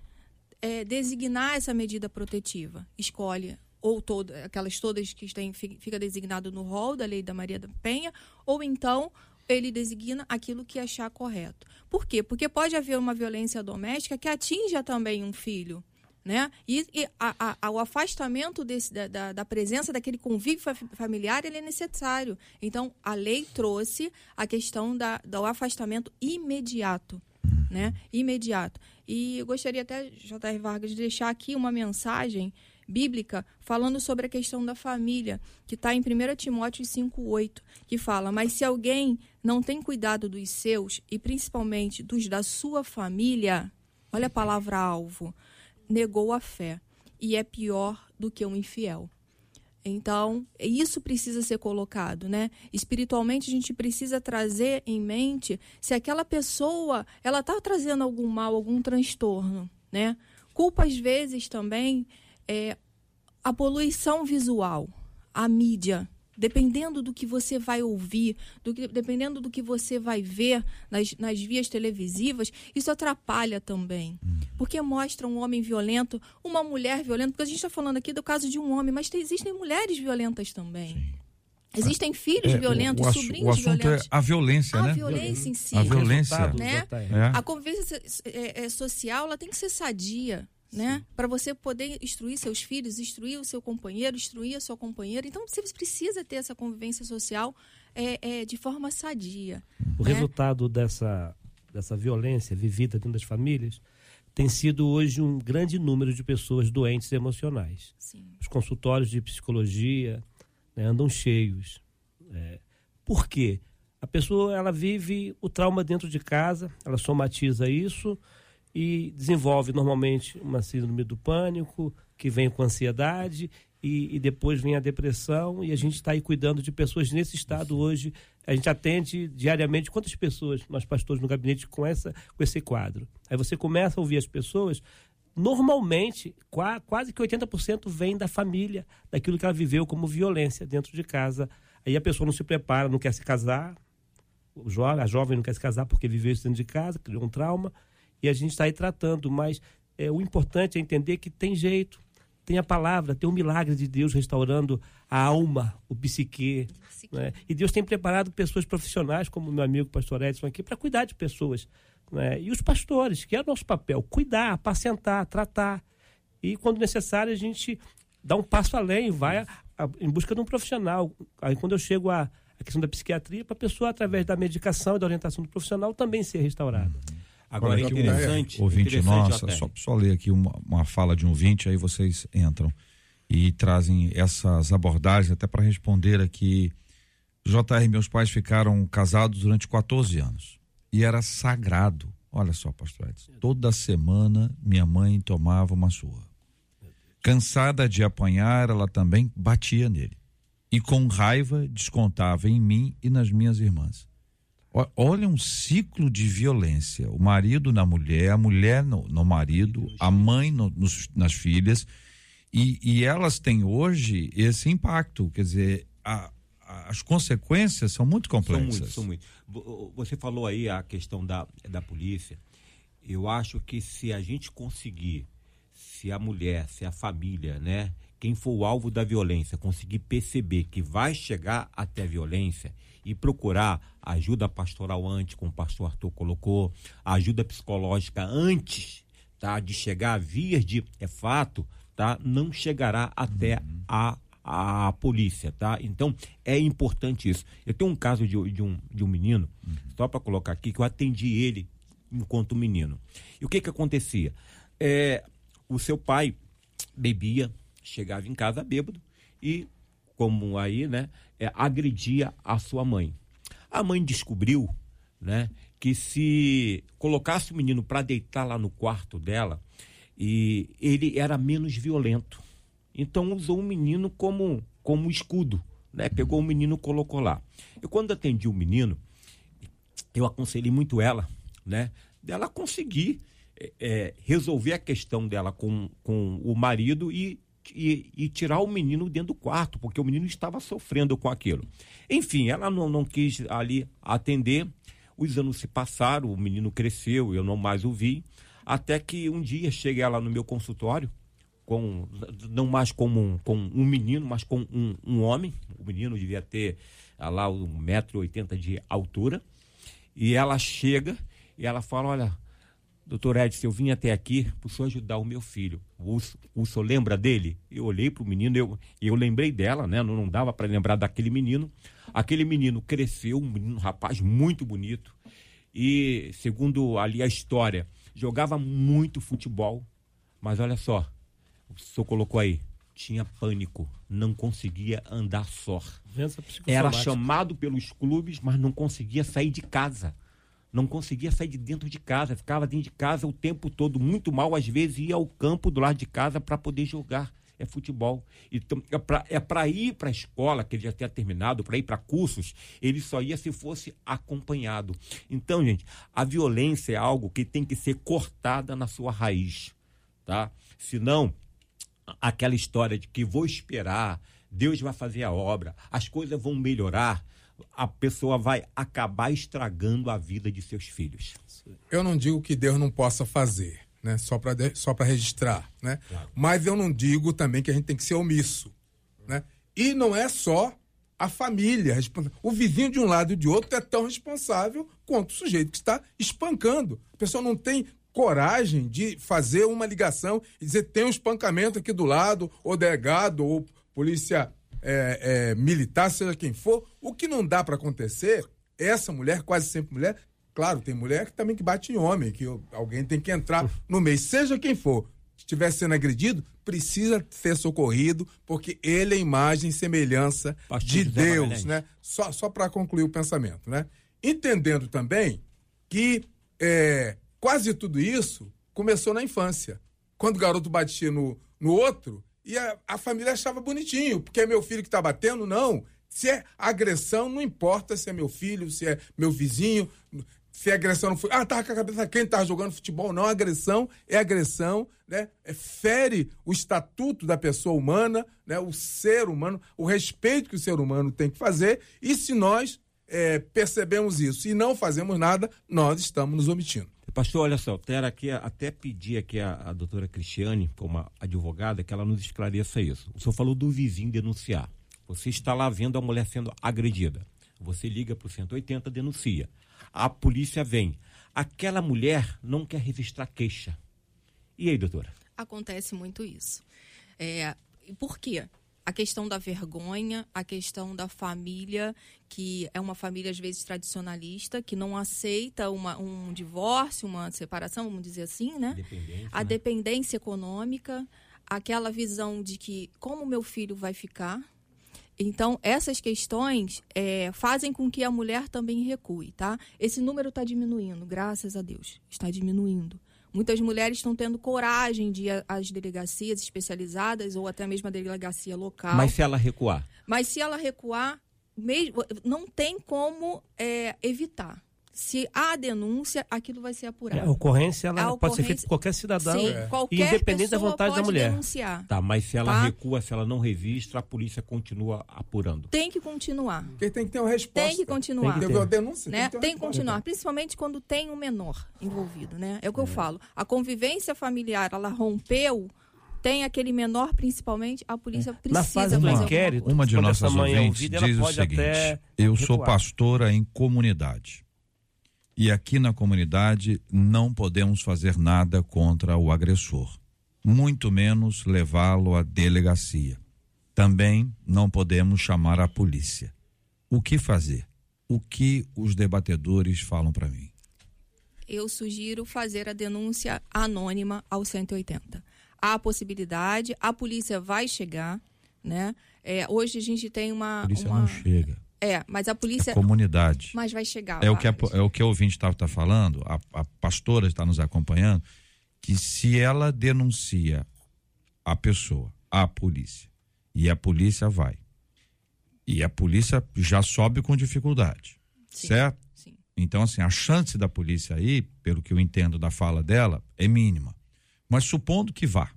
é, designar essa medida protetiva. Escolhe ou toda, aquelas todas que fi- fica designado no rol da lei da Maria da Penha, ou então ele designa aquilo que achar correto. Por quê? Porque pode haver uma violência doméstica que atinja também um filho. Né? E, e a- a- o afastamento desse, da, da- da presença daquele convívio fa- familiar ele é necessário. Então, a lei trouxe a questão da, do afastamento imediato né? Imediato. E eu gostaria até, J.R. Vargas, de deixar aqui uma mensagem bíblica falando sobre a questão da família, que está em 1 Timóteo 5,8, que fala: Mas se alguém não tem cuidado dos seus, e principalmente dos da sua família, olha a palavra alvo, negou a fé, e é pior do que um infiel. Então, isso precisa ser colocado, né? Espiritualmente, a gente precisa trazer em mente se aquela pessoa, ela está trazendo algum mal, algum transtorno, né? Culpa, às vezes, também é a poluição visual, a mídia. Dependendo do que você vai ouvir, do que, dependendo do que você vai ver nas, nas vias televisivas, isso atrapalha também. Porque mostra um homem violento, uma mulher violenta, porque a gente está falando aqui do caso de um homem, mas tem- existem mulheres violentas também. Existem filhos É, violentos, o, assu- sobrinhos o assunto violentos. é a violência, a né? violência em si. A violência. Né? É. A convivência é, é, social ela tem que ser sadia, né? Para você poder instruir seus filhos, instruir o seu companheiro, instruir a sua companheira. Então você precisa ter essa convivência social é, é, de forma sadia. O né? resultado dessa, dessa violência vivida dentro das famílias tem sido hoje um grande número de pessoas doentes emocionais. Sim. Os consultórios de psicologia né, andam cheios. É, por quê? A pessoa ela vive o trauma dentro de casa, ela somatiza isso e desenvolve normalmente uma síndrome do pânico que vem com ansiedade e, e depois vem a depressão e a gente está aí cuidando de pessoas nesse estado hoje. A gente atende diariamente quantas pessoas nós pastores no gabinete com essa com esse quadro. Aí você começa a ouvir as pessoas, normalmente, quase que 80% vem da família, daquilo que ela viveu como violência dentro de casa. Aí a pessoa não se prepara, não quer se casar, a jovem não quer se casar porque viveu isso dentro de casa, criou um trauma, e a gente está aí tratando, mas é, o importante é entender que tem jeito, tem a palavra, tem o milagre de Deus restaurando a alma, o psique. Né? E Deus tem preparado pessoas profissionais, como meu amigo pastor Edson aqui, para cuidar de pessoas. Né? E os pastores, que é o nosso papel, cuidar, apacentar, tratar. E quando necessário, a gente dá um passo além, vai a, a, em busca de um profissional. Aí quando eu chego à questão da psiquiatria, para a pessoa, através da medicação e da orientação do profissional, também ser restaurada. Agora, é interessante. Ouvinte interessante, nossa, só, só ler aqui uma, uma fala de um ouvinte, aí vocês entram e trazem essas abordagens até para responder aqui. JR, meus pais ficaram casados durante 14 anos e era sagrado. Olha só, pastor Edson, toda semana minha mãe tomava uma surra. Cansada de apanhar, ela também batia nele. E com raiva descontava em mim e nas minhas irmãs. Olha um ciclo de violência. O marido na mulher, a mulher no, no marido, a mãe no, nos, nas filhas. E, e, elas têm hoje esse impacto. Quer dizer, a, a, as consequências são muito complexas. São muito, são muito. Você falou aí a questão da, da polícia. Eu acho que se a gente conseguir, se a mulher, se a família, né, quem for o alvo da violência, conseguir perceber que vai chegar até a violência e procurar ajuda pastoral antes, como o pastor Arthur colocou, ajuda psicológica antes tá, de chegar a vias de é fato, tá, não chegará até uhum. a a polícia, tá? Então é importante isso. Eu tenho um caso de, de um, de um menino, uhum. só para colocar aqui, que eu atendi ele enquanto menino. E o que que acontecia? É, o seu pai bebia, chegava em casa bêbado e como aí, né, é, agredia a sua mãe. A mãe descobriu, né, que se colocasse o menino para deitar lá no quarto dela, e ele era menos violento. Então usou o menino como como escudo, né? Pegou o menino, colocou lá. E quando atendi o menino, eu aconselhei muito ela, né? Dela conseguir é, é resolver a questão dela com, com o marido e e, e, tirar o menino dentro do quarto, porque o menino estava sofrendo com aquilo. Enfim, ela não, não quis ali atender. Os anos se passaram, o menino cresceu, eu não mais o vi. Até que um dia cheguei lá no meu consultório, com não mais como um, com um menino, mas com um, um homem. O menino devia ter ah, lá 1,80m de altura. E ela chega e ela fala: Olha, Doutor Edson, eu vim até aqui para o senhor ajudar o meu filho. O, o senhor lembra dele? Eu olhei para o menino, eu, eu lembrei dela, né? Não, não dava para lembrar daquele menino. Aquele menino cresceu, um menino, um rapaz muito bonito. E, segundo ali a história, jogava muito futebol. Mas olha só, o senhor colocou aí, tinha pânico, não conseguia andar só. Era chamado pelos clubes, mas não conseguia sair de casa não conseguia sair de dentro de casa, ficava dentro de casa o tempo todo, muito mal, às vezes ia ao campo do lado de casa para poder jogar é futebol. Então, é para é ir para a escola, que ele já tinha terminado, para ir para cursos, ele só ia se fosse acompanhado. Então, gente, a violência é algo que tem que ser cortada na sua raiz, tá? Senão, aquela história de que vou esperar, Deus vai fazer a obra, as coisas vão melhorar, a pessoa vai acabar estragando a vida de seus filhos. Eu não digo que Deus não possa fazer, né? Só para só para registrar, né? Claro. Mas eu não digo também que a gente tem que ser omisso, né? E não é só a família, o vizinho de um lado e de outro é tão responsável quanto o sujeito que está espancando. A pessoa não tem coragem de fazer uma ligação e dizer tem um espancamento aqui do lado, ou delegado, ou polícia é, é, militar, seja quem for, o que não dá para acontecer, essa mulher, quase sempre mulher, claro, tem mulher que também que bate em homem, que alguém tem que entrar no meio, seja quem for, estiver sendo agredido, precisa ser socorrido, porque ele é imagem e semelhança de Deus, né? Só, só para concluir o pensamento, né? Entendendo também que é, quase tudo isso começou na infância. Quando o garoto batia no, no outro, E a, a família achava bonitinho, porque é meu filho que está batendo, não. Se é agressão, não importa se é meu filho, se é meu vizinho, se é agressão não foi. Ah, tá com a cabeça quem tá jogando futebol. Não, agressão é agressão, né? É, fere o estatuto da pessoa humana, né? O ser humano, o respeito que o ser humano tem que fazer. E se nós é, percebemos isso e não fazemos nada, nós estamos nos omitindo. Pastor, olha só, quero aqui até pedir aqui a, a doutora Cristiane, como advogada, que ela nos esclareça isso. O senhor falou do vizinho denunciar. Você está lá vendo a mulher sendo agredida. Você liga para o 180, denuncia. A polícia vem. Aquela mulher não quer registrar queixa. E aí, doutora? Acontece muito isso. É, por quê? A questão da vergonha, a questão da família, que é uma família às vezes tradicionalista, que não aceita uma, um divórcio, uma separação, vamos dizer assim, né? A né? dependência econômica, aquela visão de que como meu filho vai ficar. Então, essas questões é, fazem com que a mulher também recue, tá? Esse número está diminuindo, graças a Deus. Está diminuindo. Muitas mulheres estão tendo coragem de ir às delegacias especializadas ou até mesmo a delegacia local. Mas se ela recuar? Mas se ela recuar, mesmo, não tem como é, evitar se há denúncia, aquilo vai ser apurado. É, a ocorrência ela a pode ocorrência, ser feita por qualquer cidadão, sim, é. qualquer independente da vontade da mulher. Denunciar, tá, mas se ela tá? recua, se ela não registra, a polícia continua apurando. Tem que continuar. Porque tem que ter uma resposta. Tem que continuar. Tem que ter uma denúncia. Né? Tem, que, tem que continuar, principalmente quando tem um menor envolvido, né? É o que é. eu falo. A convivência familiar, ela rompeu tem aquele menor, principalmente, a polícia precisa Na fase do inquérito, uma de nossas ouvintes diz o seguinte: eu sou pastora em comunidade. E aqui na comunidade não podemos fazer nada contra o agressor, muito menos levá-lo à delegacia. Também não podemos chamar a polícia. O que fazer? O que os debatedores falam para mim? Eu sugiro fazer a denúncia anônima ao 180. Há a possibilidade, a polícia vai chegar, né? É, hoje a gente tem uma. A polícia uma... não chega. É, mas a polícia. É comunidade. Mas vai chegar. É o que a, é o que o ouvinte está tá falando, a, a pastora está nos acompanhando, que se ela denuncia a pessoa à polícia e a polícia vai e a polícia já sobe com dificuldade, Sim. certo? Sim. Então assim a chance da polícia aí, pelo que eu entendo da fala dela, é mínima. Mas supondo que vá,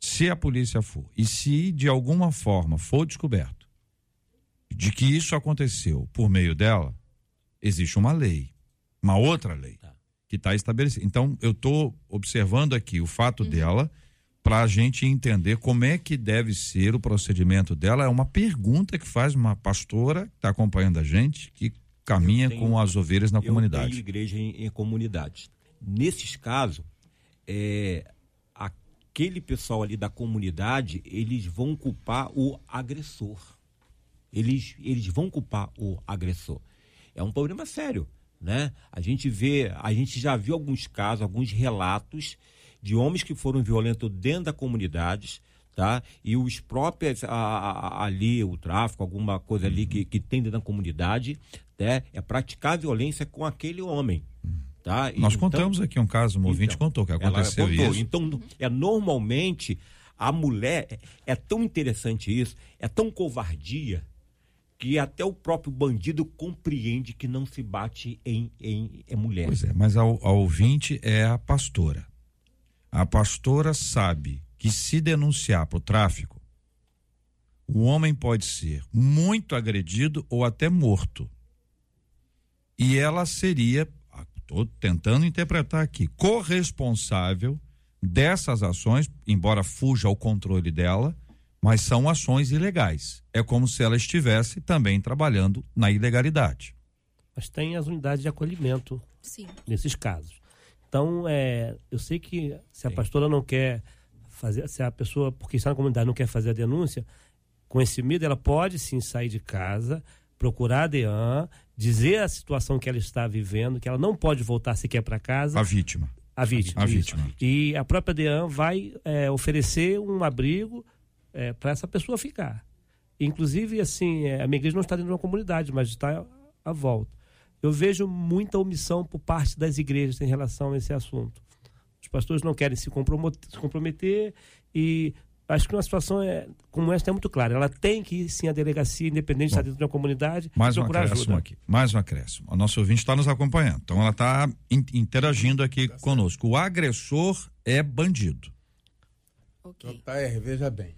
se a polícia for e se de alguma forma for descoberto de que isso aconteceu por meio dela, existe uma lei, uma outra lei tá. que está estabelecida. Então, eu estou observando aqui o fato uhum. dela para a gente entender como é que deve ser o procedimento dela. É uma pergunta que faz uma pastora que está acompanhando a gente, que caminha tenho, com as ovelhas na eu comunidade. Tenho igreja em, em comunidade. Nesses casos, é, aquele pessoal ali da comunidade, eles vão culpar o agressor eles, eles vão culpar o agressor. É um problema sério, né? A gente vê, a gente já viu alguns casos, alguns relatos de homens que foram violentos dentro da comunidade, tá? E os próprios a, a, ali, o tráfico, alguma coisa ali que, que tem dentro da comunidade, né? É praticar violência com aquele homem. Tá? Nós então, contamos aqui um caso, um então, ouvinte contou que aconteceu contou. isso. Então, é normalmente a mulher é, é tão interessante isso, é tão covardia, que até o próprio bandido compreende que não se bate em, em, em mulher. Pois é, mas a, a ouvinte é a pastora. A pastora sabe que se denunciar para o tráfico, o homem pode ser muito agredido ou até morto. E ela seria, estou tentando interpretar aqui, corresponsável dessas ações, embora fuja ao controle dela, mas são ações ilegais. É como se ela estivesse também trabalhando na ilegalidade. Mas tem as unidades de acolhimento Sim. nesses casos. Então, é, eu sei que se a Sim. pastora não quer fazer, se a pessoa, porque está na comunidade, não quer fazer a denúncia, com esse medo, ela pode sim sair de casa, procurar a DEAN, dizer a situação que ela está vivendo, que ela não pode voltar sequer para casa. A vítima. A vítima. A vítima. E a própria DEAN vai é, oferecer um abrigo é, para essa pessoa ficar. Inclusive, assim, é, a minha igreja não está dentro de uma comunidade, mas está à volta. Eu vejo muita omissão por parte das igrejas em relação a esse assunto. Os pastores não querem se comprometer, se comprometer e acho que uma situação é, como essa é muito clara. Ela tem que ir sim à delegacia, independente de estar dentro de uma comunidade, Mais um procurar acréscimo ajuda. aqui. Mais um acréscimo. A nossa ouvinte está nos acompanhando. Então ela está in- interagindo aqui conosco. O agressor é bandido. Ok. JR, veja bem.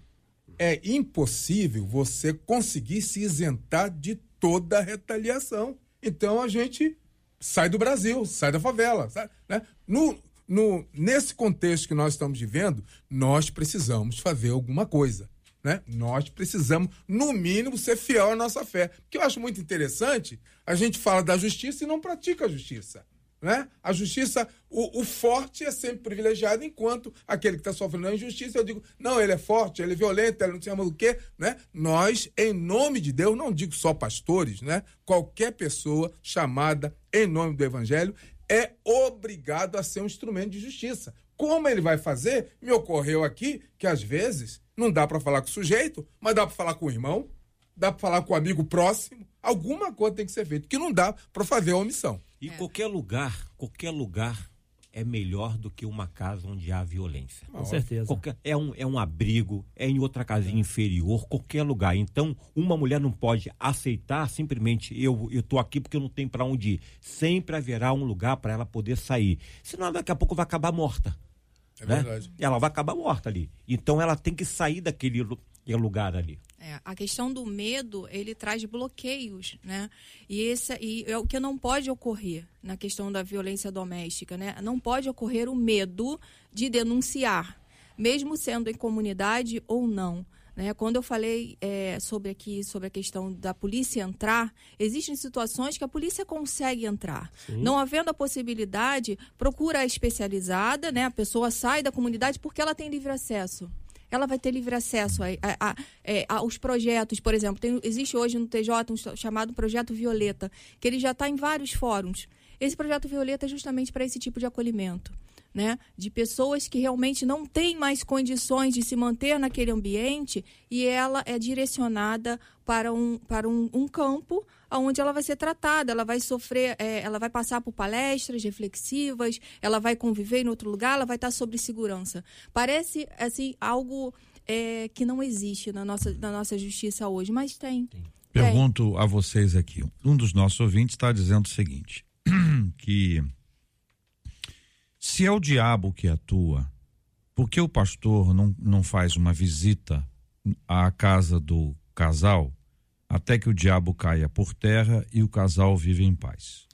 É impossível você conseguir se isentar de toda a retaliação. Então a gente sai do Brasil, sai da favela. sai- né? No, no, nesse contexto que nós estamos vivendo, nós precisamos fazer alguma coisa. Né? Nós precisamos, no mínimo, ser fiel à nossa fé. Porque eu acho muito interessante, a gente fala da justiça e não pratica a justiça. Né? A justiça, o, o forte é sempre privilegiado, enquanto aquele que está sofrendo a injustiça, eu digo, não, ele é forte, ele é violento, ele não sei mais o quê. Né? Nós, em nome de Deus, não digo só pastores, né? qualquer pessoa chamada em nome do Evangelho é obrigado a ser um instrumento de justiça. Como ele vai fazer? Me ocorreu aqui que às vezes não dá para falar com o sujeito, mas dá para falar com o irmão, dá para falar com o amigo próximo. Alguma coisa tem que ser feita, que não dá para fazer a omissão. E qualquer lugar, qualquer lugar é melhor do que uma casa onde há violência. Com certeza. Qualquer- é, um, é um abrigo, é em outra casinha inferior, qualquer lugar. Então, uma mulher não pode aceitar simplesmente eu eu tô aqui porque eu não tenho para onde ir. Sempre haverá um lugar para ela poder sair. Senão, daqui a pouco vai acabar morta. É né? verdade. Ela vai acabar morta ali. Então, ela tem que sair daquele lu- lugar ali. É, a questão do medo, ele traz bloqueios, né? E esse e é o que não pode ocorrer na questão da violência doméstica, né? Não pode ocorrer o medo de denunciar, mesmo sendo em comunidade ou não. Né? Quando eu falei é, sobre aqui sobre a questão da polícia entrar, existem situações que a polícia consegue entrar. Não havendo a possibilidade, procura a especializada, né? A pessoa sai da comunidade porque ela tem livre acesso ela vai ter livre acesso a, a- a- é, aos projetos, por exemplo, tem- existe hoje no TJ um ch- chamado Projeto Violeta, que ele já está em vários fóruns. Esse Projeto Violeta é justamente para esse tipo de acolhimento. Né? De pessoas que realmente não têm mais condições de se manter naquele ambiente e ela é direcionada para um, para um, um campo onde ela vai ser tratada, ela vai sofrer, é, ela vai passar por palestras reflexivas, ela vai conviver em outro lugar, ela vai estar sobre segurança. Parece assim algo é, que não existe na nossa, na nossa justiça hoje, mas tem. Tem. Pergunto a vocês aqui. Um dos nossos ouvintes está dizendo o seguinte: [CLEARS THROAT] que se é o diabo que atua, por que o pastor não, não faz uma visita à casa do casal até que o diabo caia por terra e o casal vive em paz?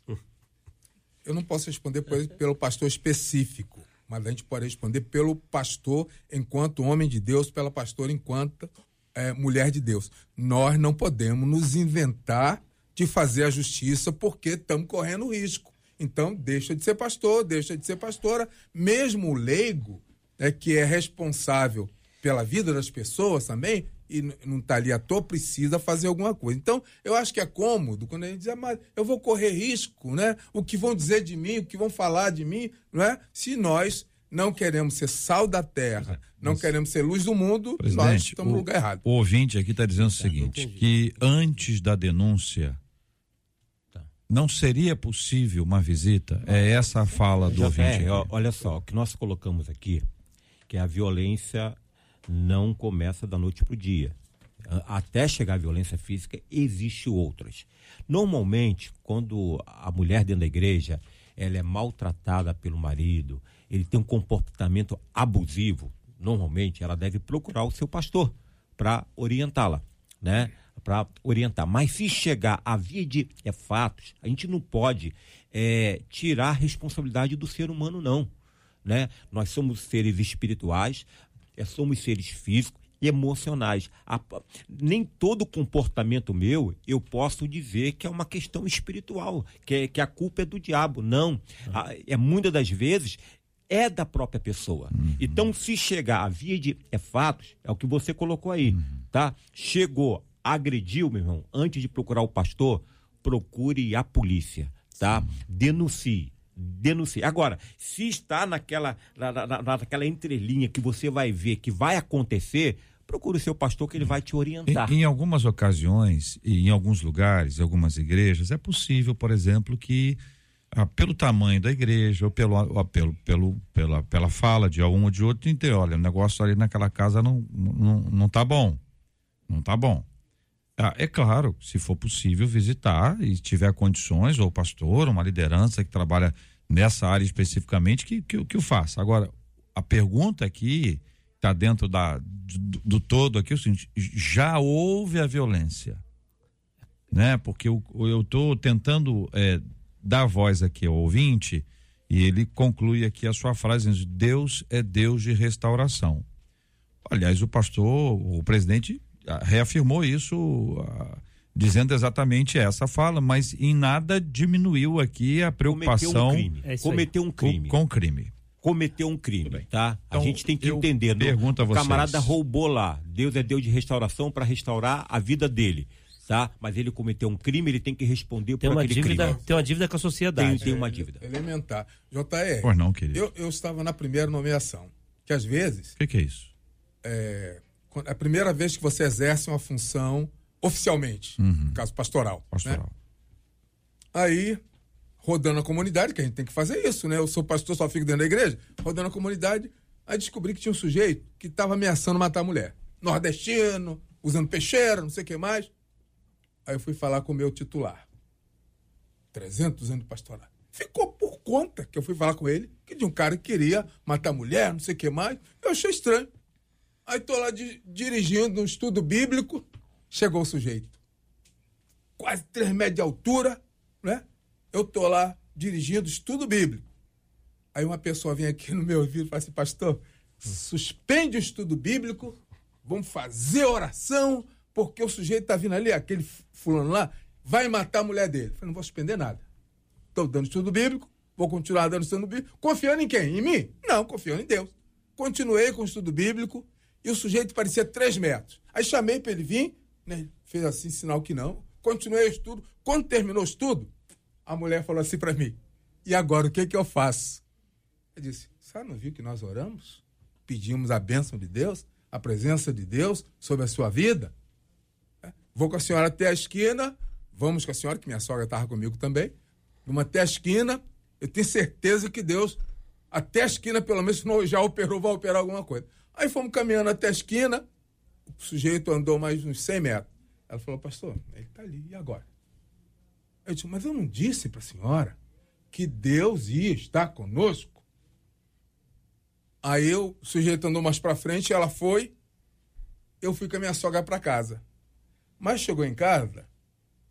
Eu não posso responder por- pelo pastor específico, mas a gente pode responder pelo pastor enquanto homem de Deus, pela pastora enquanto eh, mulher de Deus. Nós não podemos nos inventar de fazer a justiça porque estamos correndo risco. Então, deixa de ser pastor, deixa de ser pastora. Mesmo o leigo, né, que é responsável pela vida das pessoas também, e não está ali à toa, precisa fazer alguma coisa. Então, eu acho que é cômodo quando a gente diz, "Ah, mas eu vou correr risco, né? O que vão dizer de mim, o que vão falar de mim, não é? Se nós não queremos ser sal da terra, não queremos ser luz do mundo, nós estamos no lugar errado. o ouvinte aqui está dizendo o seguinte: entendi. que antes da denúncia Tá. não seria possível uma visita? É essa a fala do Já ouvinte. é, ó, olha só, o que nós colocamos aqui, que a violência não começa da noite para o dia. Até chegar à violência física, existe outras. Normalmente, quando a mulher dentro da igreja ela é maltratada pelo marido, ele tem um comportamento abusivo, normalmente ela deve procurar o seu pastor para orientá-la, né? Para orientar. Mas se chegar a via de é, fatos, a gente não pode é, tirar a responsabilidade do ser humano, não. Né? Nós somos seres espirituais, é, somos seres físicos e emocionais. A- nem todo comportamento meu eu posso dizer que é uma questão espiritual, que, é- que a culpa é do diabo. Não. A- é muitas das vezes é da própria pessoa. Então, se chegar a via de é fatos, é o que você colocou aí, tá? Chegou, agrediu, meu irmão, antes de procurar o pastor, procure a polícia, tá? Denuncie. Denuncie. Agora, se está naquela, na, na- na- naquela entrelinha que você vai ver que vai acontecer, procure o seu pastor que ele vai te orientar. Em, em algumas ocasiões e em alguns lugares, em algumas igrejas, é possível, por exemplo, que ah, pelo tamanho da igreja ou pelo, ou pelo, pelo pela, pela fala de um ou de outro, entender, olha, o negócio ali naquela casa não, não, não tá bom. Não tá bom. Ah, é claro, se for possível visitar e tiver condições, ou pastor, uma liderança que trabalha nessa área especificamente, que, que, que o faça. Agora, a pergunta aqui está dentro da, do, do, todo aqui é o seguinte: já houve a violência, né? Porque eu estou tentando é, dar voz aqui ao ouvinte e ele conclui aqui a sua frase: Deus é Deus de restauração. Aliás, o pastor, o presidente reafirmou isso, uh, dizendo exatamente essa fala, mas em nada diminuiu aqui a preocupação. Cometeu um crime. É Cometeu um crime. Com, com crime. Cometeu um crime, tá? Então, a gente tem que entender. Pergunta o camarada roubou lá. Deus é Deus de restauração para restaurar a vida dele tá? Mas ele cometeu um crime, ele tem que responder tem por uma aquele dívida, crime. Tem uma dívida com a sociedade. Tem, tem uma dívida. É, elementar. JR. Pois não, querido. Eu, eu estava na primeira nomeação, que às vezes... O que, que, é isso? É, a primeira vez que você exerce uma função oficialmente, uhum. no caso pastoral. Pastoral. Né? Aí, rodando a comunidade, que a gente tem que fazer isso, né? Eu sou pastor, só fico dentro da igreja, rodando a comunidade, aí descobri que tinha um sujeito que estava ameaçando matar a mulher. Nordestino, usando peixeira, não sei o que mais. Aí eu fui falar com o meu titular. 300 anos de pastoral. Ficou por conta que eu fui falar com ele, que de um cara que queria matar mulher, não sei o que mais. Eu achei estranho. Aí tô lá di dirigindo um estudo bíblico, chegou o sujeito. Quase três metros de altura, né? Eu tô lá dirigindo estudo bíblico. Aí uma pessoa vem aqui no meu ouvido e fala assim, pastor, suspende o estudo bíblico, vamos fazer oração, porque o sujeito tá vindo ali, aquele fulano lá, vai matar a mulher dele. Eu falei, não vou suspender nada. Estou dando estudo bíblico, vou continuar dando estudo bíblico. Confiando em quem? Em mim? Não, confiando em Deus. Continuei com o estudo bíblico, e o sujeito parecia três metros. Aí chamei para ele vir, né? fez assim, sinal que não. Continuei o estudo. Quando terminou o estudo, a mulher falou assim para mim: E agora o que, que eu faço? Eu disse: Você não viu que nós oramos? Pedimos a bênção de Deus, a presença de Deus sobre a sua vida? É. Vou com a senhora até a esquina, vamos com a senhora, que minha sogra estava comigo também. Vamos até a esquina, eu tenho certeza que Deus, até a esquina, pelo menos, não já operou, vai operar alguma coisa. Aí fomos caminhando até a esquina, o sujeito andou mais uns 100 metros. Ela falou, pastor, ele está ali, e agora? Eu disse, mas eu não disse para a senhora que Deus ia estar conosco? Aí eu, o sujeito andou mais para frente, ela foi, eu fui com a minha sogra para casa. Mas chegou em casa,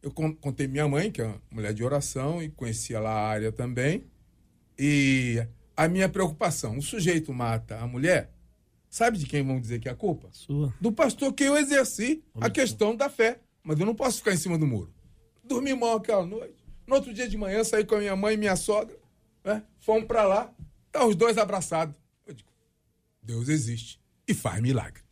eu contei minha mãe, que é uma mulher de oração, e conhecia lá a área também, e a minha preocupação, o sujeito mata a mulher, Sabe de quem vão dizer que é a culpa? Sua. Do pastor que eu exerci a questão da fé. Mas eu não posso ficar em cima do muro. Dormi mal aquela noite. No outro dia de manhã, saí com a minha mãe e minha sogra. Né? Fomos para lá. Tá os dois abraçados. Eu digo, Deus existe e faz milagre.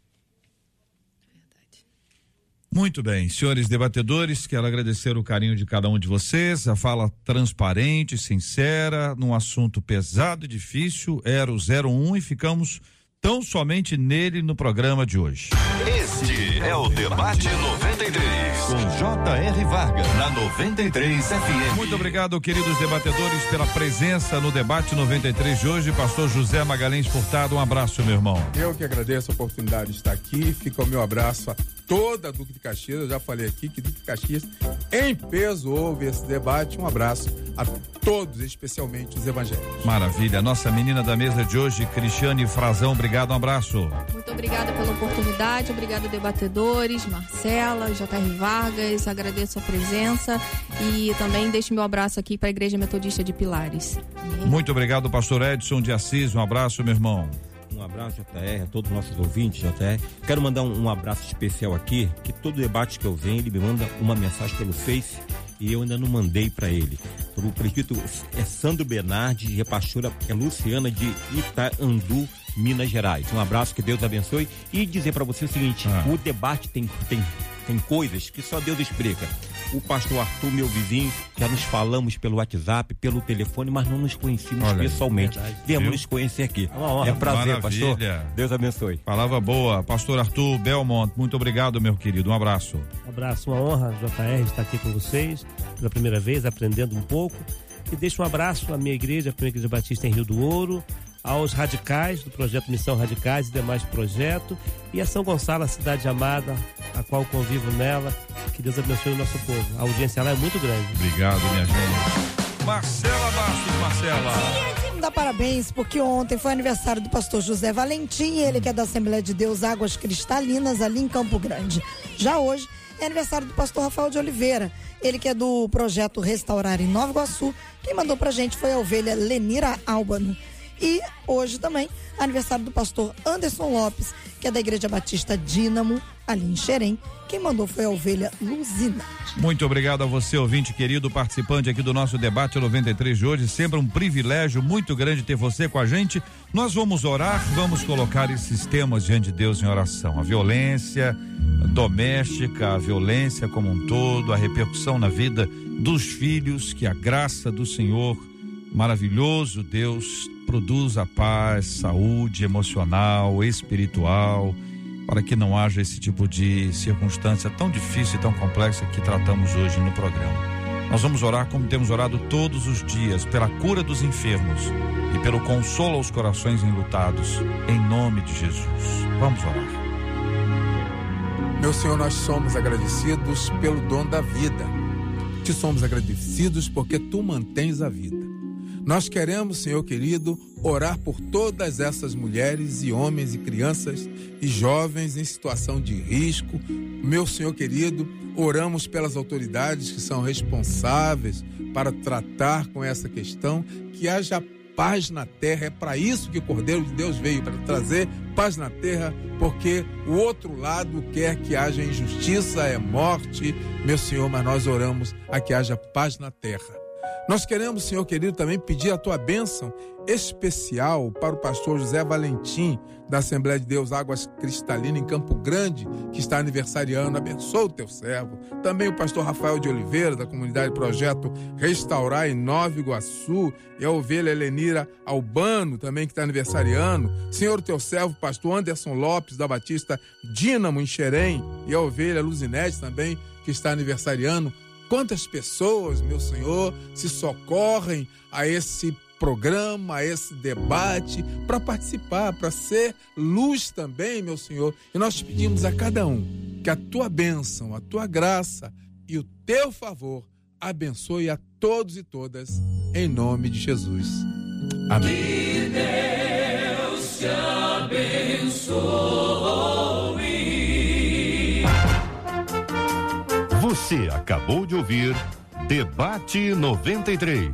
Muito bem, senhores debatedores, quero agradecer o carinho de cada um de vocês, a fala transparente, sincera, num assunto pesado e difícil, era o 01 e ficamos tão somente nele no programa de hoje. Este é o Debate 93, com J.R. Vargas, na 93 FM. Muito obrigado, queridos debatedores, pela presença no Debate 93 de hoje. Pastor José Magalhães Furtado, um abraço, meu irmão. Eu que agradeço a oportunidade de estar aqui. Fica o meu abraço a toda a Duque de Caxias. Eu já falei aqui que Duque de Caxias, em peso, houve esse debate. Um abraço a todos, especialmente os evangélicos. Maravilha. Nossa menina da mesa de hoje, Cristiane Frazão, obrigado, um abraço. Muito obrigada pela oportunidade, obrigado debatedores, Marcela, J.R. Vargas, agradeço a presença e também deixo meu abraço aqui para a Igreja Metodista de Pilares. Muito obrigado, pastor Edson de Assis, um abraço, meu irmão. Um abraço, JR, a todos os nossos ouvintes, JR. Quero mandar um, um abraço especial aqui, que todo debate que eu venho, ele me manda uma mensagem pelo Face e eu ainda não mandei para ele. O prefeito é Sandro Bernardi e a pastora é Luciana de Itaandu, Minas Gerais. Um abraço, que Deus abençoe. E dizer para você o seguinte: Ah. o debate tem, tem, tem coisas que só Deus explica. O pastor Arthur, meu vizinho, já nos falamos pelo WhatsApp, pelo telefone, mas não nos conhecemos Olha pessoalmente. Verdade. Viemos nos conhecer aqui. É uma honra. É prazer, pastor. Maravilha. Deus abençoe. Palavra boa, pastor Arthur Belmont, muito obrigado, meu querido, um abraço. Um abraço, uma honra, JR, estar aqui com vocês pela primeira vez, aprendendo um pouco. E deixo um abraço à minha igreja, a Primeira Igreja Batista em Rio do Ouro, aos radicais do projeto Missão Radicais e demais projetos, e a São Gonçalo, a cidade amada, a qual convivo nela. Que Deus abençoe o nosso povo. A audiência lá é muito grande. Obrigado, minha gente. Marcela Bastos, Marcela. Vamos dar parabéns, porque ontem foi aniversário do pastor José Valentim, ele que é da Assembleia de Deus Águas Cristalinas, ali em Campo Grande. Já hoje é aniversário do pastor Rafael de Oliveira, ele que é do projeto Restaurar em Nova Iguaçu. Quem mandou pra gente foi a ovelha Lenira Albano. E hoje também, aniversário do pastor Anderson Lopes, que é da Igreja Batista Dínamo, ali em Xerém. Quem mandou foi a ovelha Luzina. Muito obrigado a você, ouvinte querido, participante aqui do nosso debate 93 de hoje. Sempre um privilégio muito grande ter você com a gente. Nós vamos orar, vamos colocar esses temas diante de Deus em oração. A violência doméstica, a violência como um todo, a repercussão na vida dos filhos, que a graça do Senhor, maravilhoso Deus, produza paz, saúde emocional, espiritual para que não haja esse tipo de circunstância tão difícil e tão complexa que tratamos hoje no programa. Nós vamos orar como temos orado todos os dias, pela cura dos enfermos e pelo consolo aos corações enlutados, em nome de Jesus. Vamos orar. Meu Senhor, nós somos agradecidos pelo dom da vida. Te somos agradecidos porque tu mantens a vida. Nós queremos, Senhor querido, orar por todas essas mulheres e homens e crianças e jovens em situação de risco. Meu Senhor querido, oramos pelas autoridades que são responsáveis para tratar com essa questão, que haja paz na terra. É para isso que o Cordeiro de Deus veio para trazer paz na terra, porque o outro lado quer que haja injustiça, é morte. Meu Senhor, mas nós oramos a que haja paz na terra. Nós queremos, Senhor querido, também pedir a tua bênção especial para o pastor José Valentim, da Assembleia de Deus Águas Cristalinas em Campo Grande, que está aniversariando. Abençoa o teu servo. Também o pastor Rafael de Oliveira, da comunidade Projeto Restaurar em Nova Iguaçu, e a ovelha Helenira Albano, também que está aniversariando. Senhor, teu servo, pastor Anderson Lopes, da Batista Dínamo em Xerém, e a ovelha Luzinete também, que está aniversariando. Quantas pessoas, meu Senhor, se socorrem a esse programa, a esse debate, para participar, para ser luz também, meu Senhor. E nós te pedimos a cada um que a tua bênção, a tua graça e o teu favor abençoe a todos e todas, em nome de Jesus. Amém. Que Deus te abençoe. Você acabou de ouvir Debate 93.